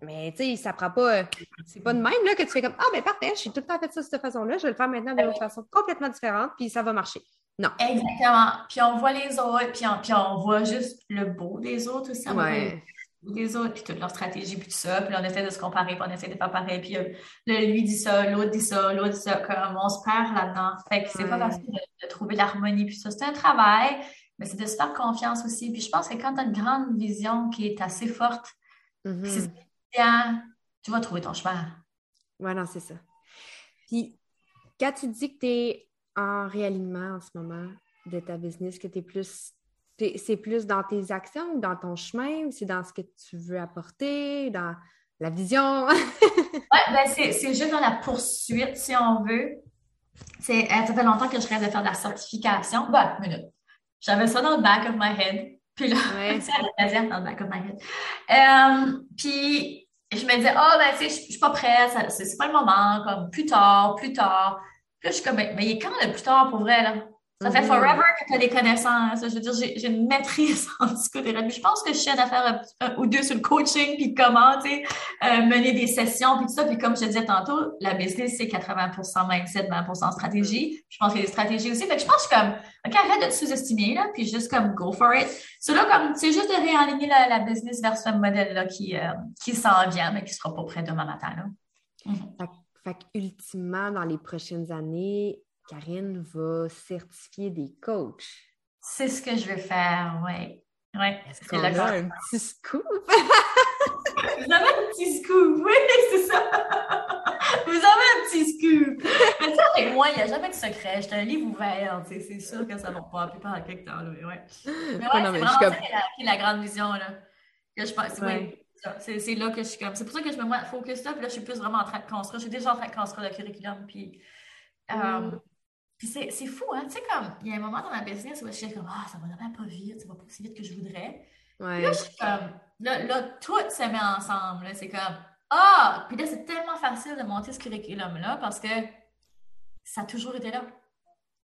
mais tu sais, ça prend pas. C'est pas de même là, que tu fais comme Ah, ben parfait, je suis tout le temps fait ça de cette façon-là, je vais le faire maintenant d'une autre façon complètement différente, puis ça va marcher. Non. Exactement. Puis on voit les autres, puis on, puis on voit juste le beau des autres aussi. Ouais. Des autres, puis toute leur stratégie, puis tout ça. Puis on essaie de se comparer, puis on essaie de faire pareil. Puis euh, lui dit ça, l'autre dit ça, l'autre dit ça. Comme on se perd là-dedans. Fait que c'est pas facile de, de trouver l'harmonie. Puis ça, c'est un travail, mais c'est de se faire confiance aussi. Puis je pense que quand tu as une grande vision qui est assez forte, mm-hmm tu vas trouver ton chemin. Oui, non, c'est ça. Puis, quand tu dis que tu es en réalignement en ce moment de ta business, que tu es plus. C'est plus dans tes actions ou dans ton chemin ou c'est dans ce que tu veux apporter, dans la vision? oui, ben c'est, juste dans la poursuite, si on veut. C'est, euh, ça fait longtemps que je rêve de faire de la certification. Ben, minute. J'avais ça dans le back of my head. Puis là, la dans le back of my head. Euh, puis je me disais, oh, ben, tu sais, je suis pas prête, c'est pas le moment, comme plus tard, plus tard. Puis là, je suis comme, mais, il est quand le plus tard pour vrai, là? Ça fait mhm. forever que tu as des connaissances. Je veux dire, j'ai une maîtrise en psychothérapie. Je pense que je suis à faire un, ou deux sur le coaching, puis comment, tu sais, euh, mener des sessions, puis tout ça. Puis comme je te disais tantôt, la business, c'est 80% mindset, 20% stratégie. Je pense qu'il y a des stratégies aussi. Fait que je pense que comme, OK, arrête de te sous-estimer, là, puis juste comme go for it. C'est là, comme, c'est juste de réaligner la, la business vers ce modèle-là qui, euh, qui s'en vient, mais qui sera pas prêt demain matin, là. Mhm. Fait, fait ultimement, dans les prochaines années, Karine va certifier des coachs. C'est ce que je vais faire, oui. Ouais, Est-ce qu'on a un petit scoop? Vous avez un petit scoop, oui, c'est ça. Vous avez un petit scoop. Mais ça, avec moi, il n'y a jamais de secret. Je un livre ouvert. C'est sûr que ça va pas pendant quelque temps. Là, ouais. Mais ouais, c'est vraiment ça qui est, la, grande vision. Là, que je pense. Oui. C'est là que je suis comme. C'est pour ça que je me mets focus là, puis là, je suis plus vraiment en train de construire. Je suis déjà en train de construire le curriculum, puis euh, mm. Puis c'est fou, hein? Tu sais, comme, il y a un moment dans ma business où je suis comme, ah, ça va vraiment pas vite, ça va pas aussi vite que je voudrais. Ouais. Là, je suis comme, là, là, tout se met ensemble. C'est comme, ah! Puis là, c'est tellement facile de monter ce curriculum-là parce que ça a toujours été là.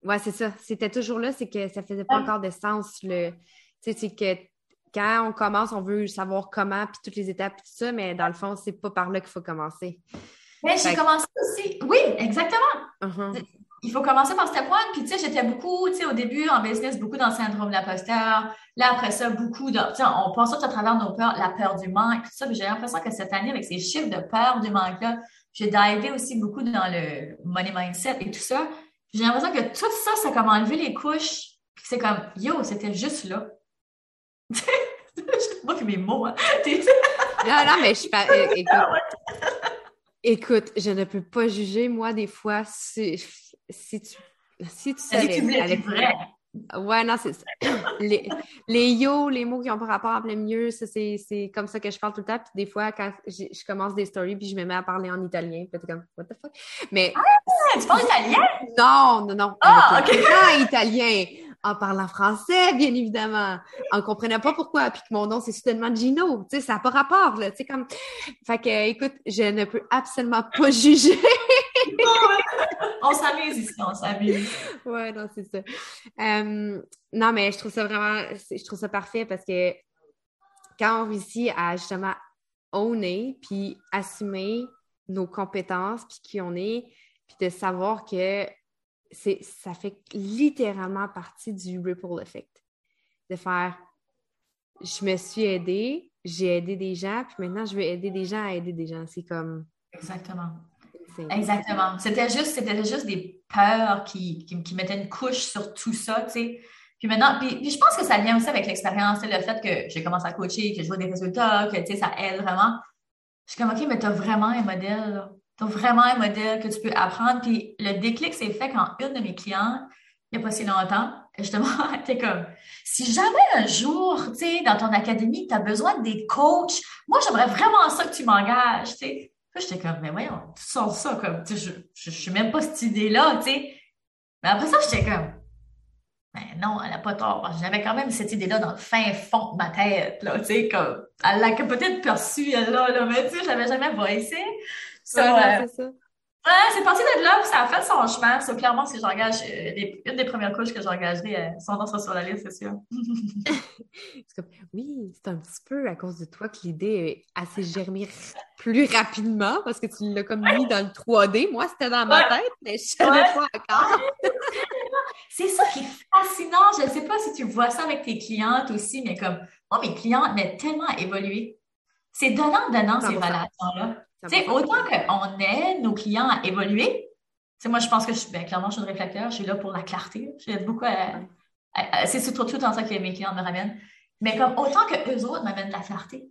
Ouais, c'est ça. C'était toujours là, c'est que ça faisait pas encore de sens. Le... Tu sais, c'est que quand on commence, on veut savoir comment, puis toutes les étapes, puis tout ça, mais dans le fond, c'est pas par là qu'il faut commencer. Mais j'ai commencé aussi. Oui, exactement. Uh-huh il faut commencer par step one. Puis, tu sais, j'étais beaucoup, tu sais, au début, en business, beaucoup dans le syndrome de l'imposteur. Là, après ça, beaucoup de, tu sais, on pense tout à travers nos peurs, la peur du manque, tout ça. Puis, j'ai l'impression que cette année, avec ces chiffres de peur du manque-là, j'ai divé aussi beaucoup dans le money mindset et tout ça. J'ai l'impression que tout ça, ça a comme enlevé les couches. Puis c'est comme, yo, c'était juste là. Moi qui mes mots, hein. non, non, mais je suis pas. Écoute, écoute, je ne peux pas juger, moi, des fois, si si tu, si tu savais. vrai. Ouais, non, c'est ça. Les, les yo, les mots qui ont pas rapport à plein mieux, c'est comme ça que je parle tout le temps. Puis des fois, quand je, commence des stories, puis je me mets à parler en italien, puis t'es comme, what the fuck? Mais. Ah, tu parles italien? Non, non, non. Ah, ok. italien. En parlant français, bien évidemment. On comprenait pas pourquoi, puis que mon nom, c'est soudainement Gino. Tu sais, ça n'a pas rapport, là. Tu sais, comme. Fait que, écoute, je ne peux absolument pas juger on s'amuse ici, on s'amuse. Ouais, non, c'est ça. Euh, non, mais je trouve ça vraiment, je trouve ça parfait parce que quand on réussit à justement owner puis assumer nos compétences puis qui on est, puis de savoir que c'est, ça fait littéralement partie du ripple effect. De faire, je me suis aidée, j'ai aidé des gens, puis maintenant je vais aider des gens à aider des gens. C'est comme. Exactement. Exactement. C'était juste, c'était juste des peurs qui, qui, mettaient une couche sur tout ça, tu sais. Puis maintenant, puis, je pense que ça vient aussi avec l'expérience, le fait que j'ai commencé à coacher, que je vois des résultats, que, tu sais, ça aide vraiment. Je suis comme, OK, mais tu as vraiment un modèle, Tu as vraiment un modèle que tu peux apprendre. Puis le déclic s'est fait quand une de mes clientes, il n'y a pas si longtemps, justement, t'es comme, si jamais un jour, tu sais, dans ton académie, tu as besoin des coachs, moi, j'aimerais vraiment ça que tu m'engages, tu sais j'étais comme, mais voyons, tu sens ça, comme, tu sais, je, je, suis même pas cette idée-là, tu sais. Mais après ça, j'étais comme, mais non, elle n'a pas tort. J'avais quand même cette idée-là dans le fin fond de ma tête, là, tu sais, comme, elle l'a peut-être perçue, elle, là, là, mais tu sais, je l'avais jamais voicé. Ça, ça. Ouais, c'est parti de là, ça a fait son chemin. Ça, clairement, si j'engage, euh, une des premières couches que j'engagerai, euh, son nom sera sur la liste, c'est sûr. oui, c'est un petit peu à cause de toi que l'idée est assez germée plus rapidement parce que tu l'as comme mis dans le 3D. Moi, c'était dans ma tête, mais je savais pas encore. c'est ça qui est fascinant. Je ne sais pas si tu vois ça avec tes clientes aussi, mais comme moi, mes clientes m'ont tellement évolué. C'est donnant-donnant, ces relations-là. Autant qu'on aide nos clients à évoluer, moi, je pense que je, ben, clairement, je suis une réflecteur, je suis là pour la clarté. J'aide beaucoup à, c'est surtout tout en ça que mes clients me ramènent. Mais comme autant que eux autres m'amènent de la clarté.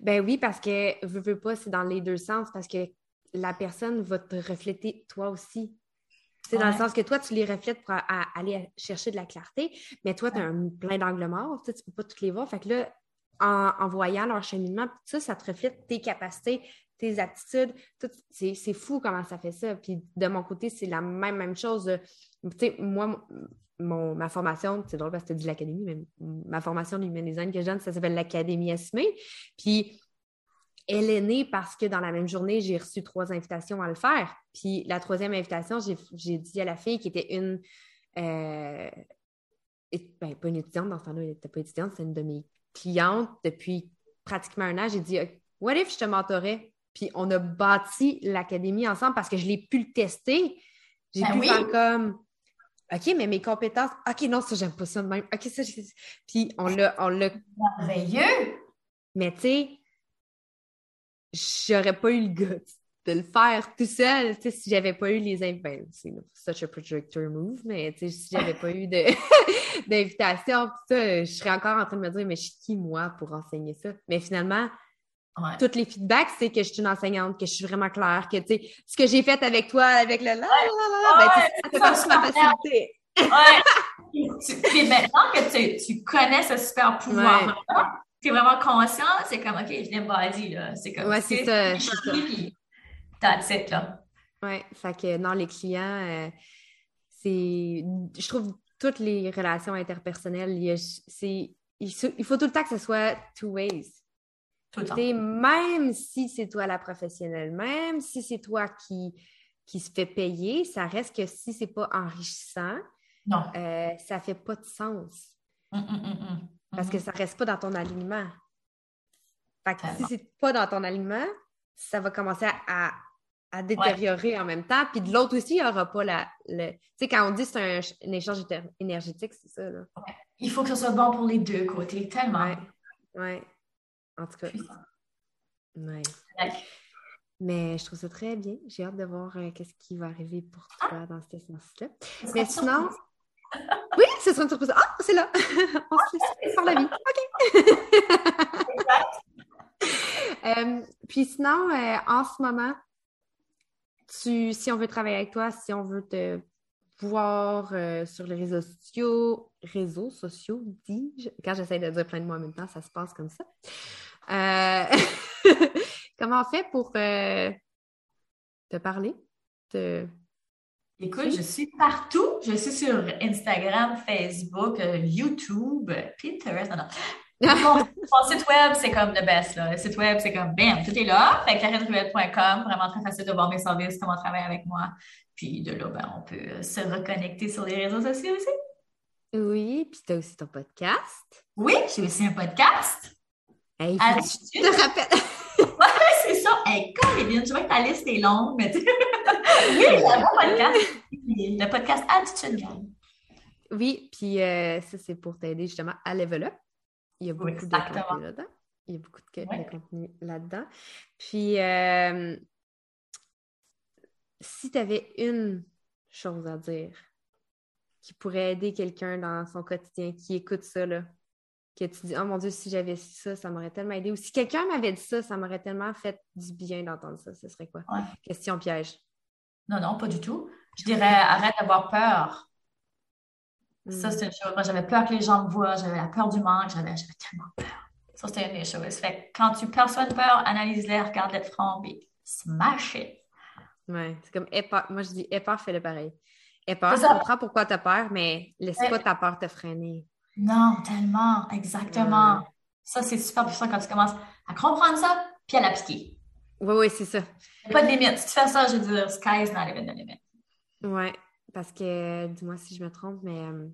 Ben oui, parce que, veux, veux pas, c'est dans les deux sens, parce que la personne va te refléter toi aussi. C'est dans le sens que toi, tu les reflètes pour aller chercher de la clarté, mais toi, tu as un, plein d'angles morts, tu ne peux pas toutes les voir. Fait que là, en, voyant leur cheminement, ça, ça te reflète tes capacités, tes attitudes. C'est fou comment ça fait ça. Puis de mon côté, c'est la même, même chose. Tu sais, moi, mon, ma formation, c'est drôle parce que tu dit l'académie, mais ma formation d'human design que je donne, ça s'appelle l'Académie Esmé. Puis elle est née parce que dans la même journée, j'ai reçu trois invitations à le faire. Puis la troisième invitation, j'ai dit à la fille qui était une euh, ben, pas une étudiante, dans ce temps-là, elle n'était pas étudiante, c'est une de mes clientes depuis pratiquement un an. J'ai dit, what if je te mentorais? Puis on a bâti l'académie ensemble parce que je l'ai pu le tester. J'ai Ben pu oui. faire comme, OK, mais mes compétences, OK, non, ça, j'aime pas ça de même. OK, ça, je- puis on l'a, on l'a Merveilleux! mais tu sais, j'aurais pas eu le goût de le faire tout seul, tu sais, si j'avais pas eu les inv- ben, c'est such a projector move, mais tu sais, si j'avais pas eu de d'invitation, tout ça, je serais encore en train de me dire, mais je suis qui, moi, pour enseigner ça? Mais finalement, Ouais. tous les feedbacks, c'est que je suis une enseignante, que je suis vraiment claire, que, tu sais, ce que j'ai fait avec toi, avec le la, la, la, ben, tu sais, ça ça, ça, facilité. Ouais. Tu- Puis maintenant que tu, tu connais ce super pouvoir-là, tu es vraiment conscient, c'est comme, OK, je l'ai pas dit, là. C'est comme, Ouais, c'est ça, that's it, là. Oui, fait que non, les clients, euh, c'est. Je trouve toutes les relations interpersonnelles, il, y a- il faut tout le temps que ce soit two ways. Tout le temps. Même si c'est toi la professionnelle, même si c'est toi qui, qui se fait payer, ça reste que si c'est pas enrichissant, Non. euh, ça fait pas de sens Hum, hum, hum, parce que ça reste pas dans ton alignement. Fait que si c'est pas dans ton alignement, ça va commencer à, à, à détériorer en même temps. Puis de l'autre aussi, il n'y aura pas la. Le... Tu sais, quand on dit que c'est un, un échange énergétique, c'est ça, là. Il faut que ce soit bon pour les deux côtés, tellement. Ouais. Ouais. En tout cas, ouais. Ouais. Mais je trouve ça très bien. J'ai hâte de voir euh, qu'est-ce qui va arriver pour toi dans ce sens-là. Mais sinon, oui, ce sera une surprise. Ah, c'est là! on se laisse par la vie. OK! Euh, puis sinon, euh, en ce moment, tu, si on veut travailler avec toi, si on veut te voir euh, sur les réseaux sociaux, réseaux sociaux, dis-je, quand j'essaie de dire plein de mots en même temps, ça se passe comme ça. Euh, comment on fait pour euh, te parler? Te... Écoute, je suis partout. Je suis sur Instagram, Facebook, euh, YouTube, Pinterest. Non, non. Mon, mon site web, c'est comme le best. Là. Le site web, c'est comme bam, tout est là. Fait vraiment très facile de voir mes services, comment travailler avec moi. Puis de là, ben, on peut se reconnecter sur les réseaux sociaux aussi. Oui, puis tu as aussi ton podcast. Oui, j'ai aussi un podcast. Hey, tu Attitude. te rappelles. Ouais, c'est ça. Hey, Colin, je vois que ta liste est longue, mais tu Oui, bon podcast. Le podcast Attitude Gang. Oui, puis euh, ça, c'est pour t'aider justement à level up. Il y a Oui, beaucoup de contenu là-dedans. Il y a beaucoup de, Ouais. de contenu là-dedans. Puis, euh, si tu avais une chose à dire qui pourrait aider quelqu'un dans son quotidien, qui écoute ça, là, que tu dis, oh mon Dieu, si j'avais ça, ça m'aurait tellement aidé. Ou si quelqu'un m'avait dit ça, ça m'aurait tellement fait du bien d'entendre ça. Ce serait quoi? Ouais. Question piège. Non, non, pas du tout. Je dirais arrête d'avoir peur. Ça, Mm. c'est une chose. Moi, j'avais peur que les gens me voient, j'avais la peur du manque, j'avais j'avais tellement peur. Ça, c'était une des choses. Fait que quand tu perçois une peur, analyse-les, regarde-les de front, puis smash it. Ouais, c'est comme aie peur. Moi, je dis aie peur, fais-le pareil. Aie peur, comprends pourquoi tu as peur, mais laisse Ouais. pas ta peur te freiner. Non, tellement, exactement. Ouais. Ça, c'est super puissant quand tu commences à comprendre ça, puis à l'appliquer. Oui, oui, c'est ça. Il n'y a pas de limite. Si tu fais ça, je veux dire, sky is not even the limit. Ouais, parce que, dis-moi si je me trompe, mais euh,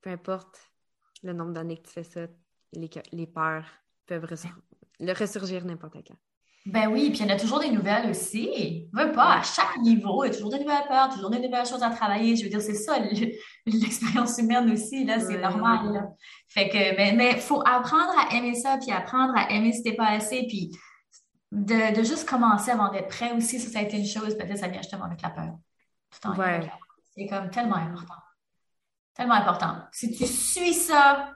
peu importe le nombre d'années que tu fais ça, les, les peurs peuvent ressur- le ressurgir n'importe quand. Ben oui, puis il y en a toujours des nouvelles aussi. Veux pas, à chaque niveau, il y a toujours des nouvelles peurs, toujours des nouvelles choses à travailler. Je veux dire, c'est ça, le- l'expérience humaine aussi, là, c'est normal, là. Fait que, mais, mais faut apprendre à aimer ça, puis apprendre à aimer ce t'es pas assez, puis de, de juste commencer avant d'être prêt aussi, ça, ça a été une chose, peut-être ça vient justement avec la peur. Tout en Ouais. C'est comme tellement important. Tellement important. Si tu suis ça,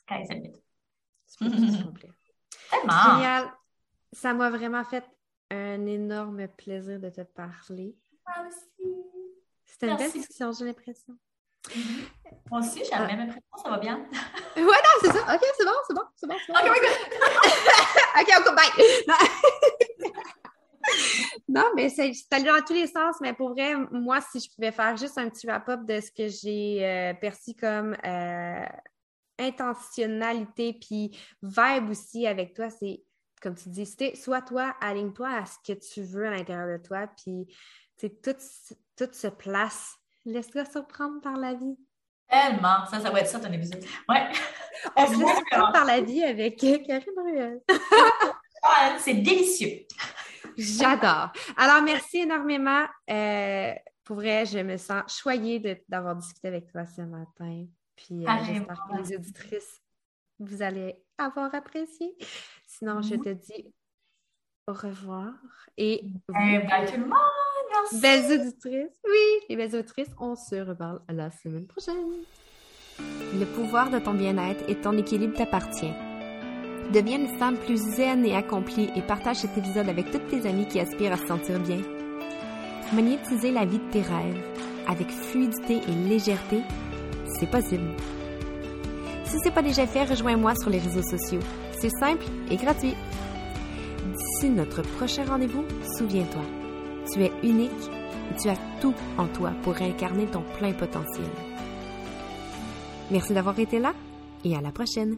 sky's the limit. Peux tout accomplir. Tellement. Génial! Ça m'a vraiment fait un énorme plaisir de te parler. Moi aussi. C'était une belle discussion, j'ai l'impression. Moi aussi, j'ai la même impression, ça va bien. Ouais, non, c'est ça. OK, c'est bon, c'est bon, c'est bon. Ok. OK, on bye! Non, Non, mais c'est c'est allé dans tous les sens, mais pour vrai, moi, si je pouvais faire juste un petit wrap-up de ce que j'ai euh, perçu comme euh, intentionnalité, puis vibe aussi avec toi, c'est, comme tu dis, c'était soit toi, aligne-toi à ce que tu veux à l'intérieur de toi, puis tout, tout se place Laisse-toi surprendre par la vie. Tellement. Ça, ça va être ça ton épisode. Ouais. On se laisse surprendre par la vie avec Karine Ruel. Ah, c'est délicieux. J'adore. Alors, merci énormément. Euh, pour vrai, je me sens choyée d'avoir discuté avec toi ce matin. Puis euh, j'espère que les auditrices, vous allez avoir apprécié. Sinon, je te dis au revoir. Et vous, bye tout le monde! Belles auditrices. Oui, les belles auditrices, on se reparle la semaine prochaine. Le pouvoir de ton bien-être et ton équilibre t'appartient. Deviens une femme plus zen et accomplie et partage cet épisode avec toutes tes amies qui aspirent à se sentir bien. Monétiser la vie de tes rêves avec fluidité et légèreté, c'est possible. Si ce n'est pas déjà fait, rejoins-moi sur les réseaux sociaux. C'est simple et gratuit. D'ici notre prochain rendez-vous, souviens-toi, tu es unique et tu as tout en toi pour incarner ton plein potentiel. Merci d'avoir été là et à la prochaine.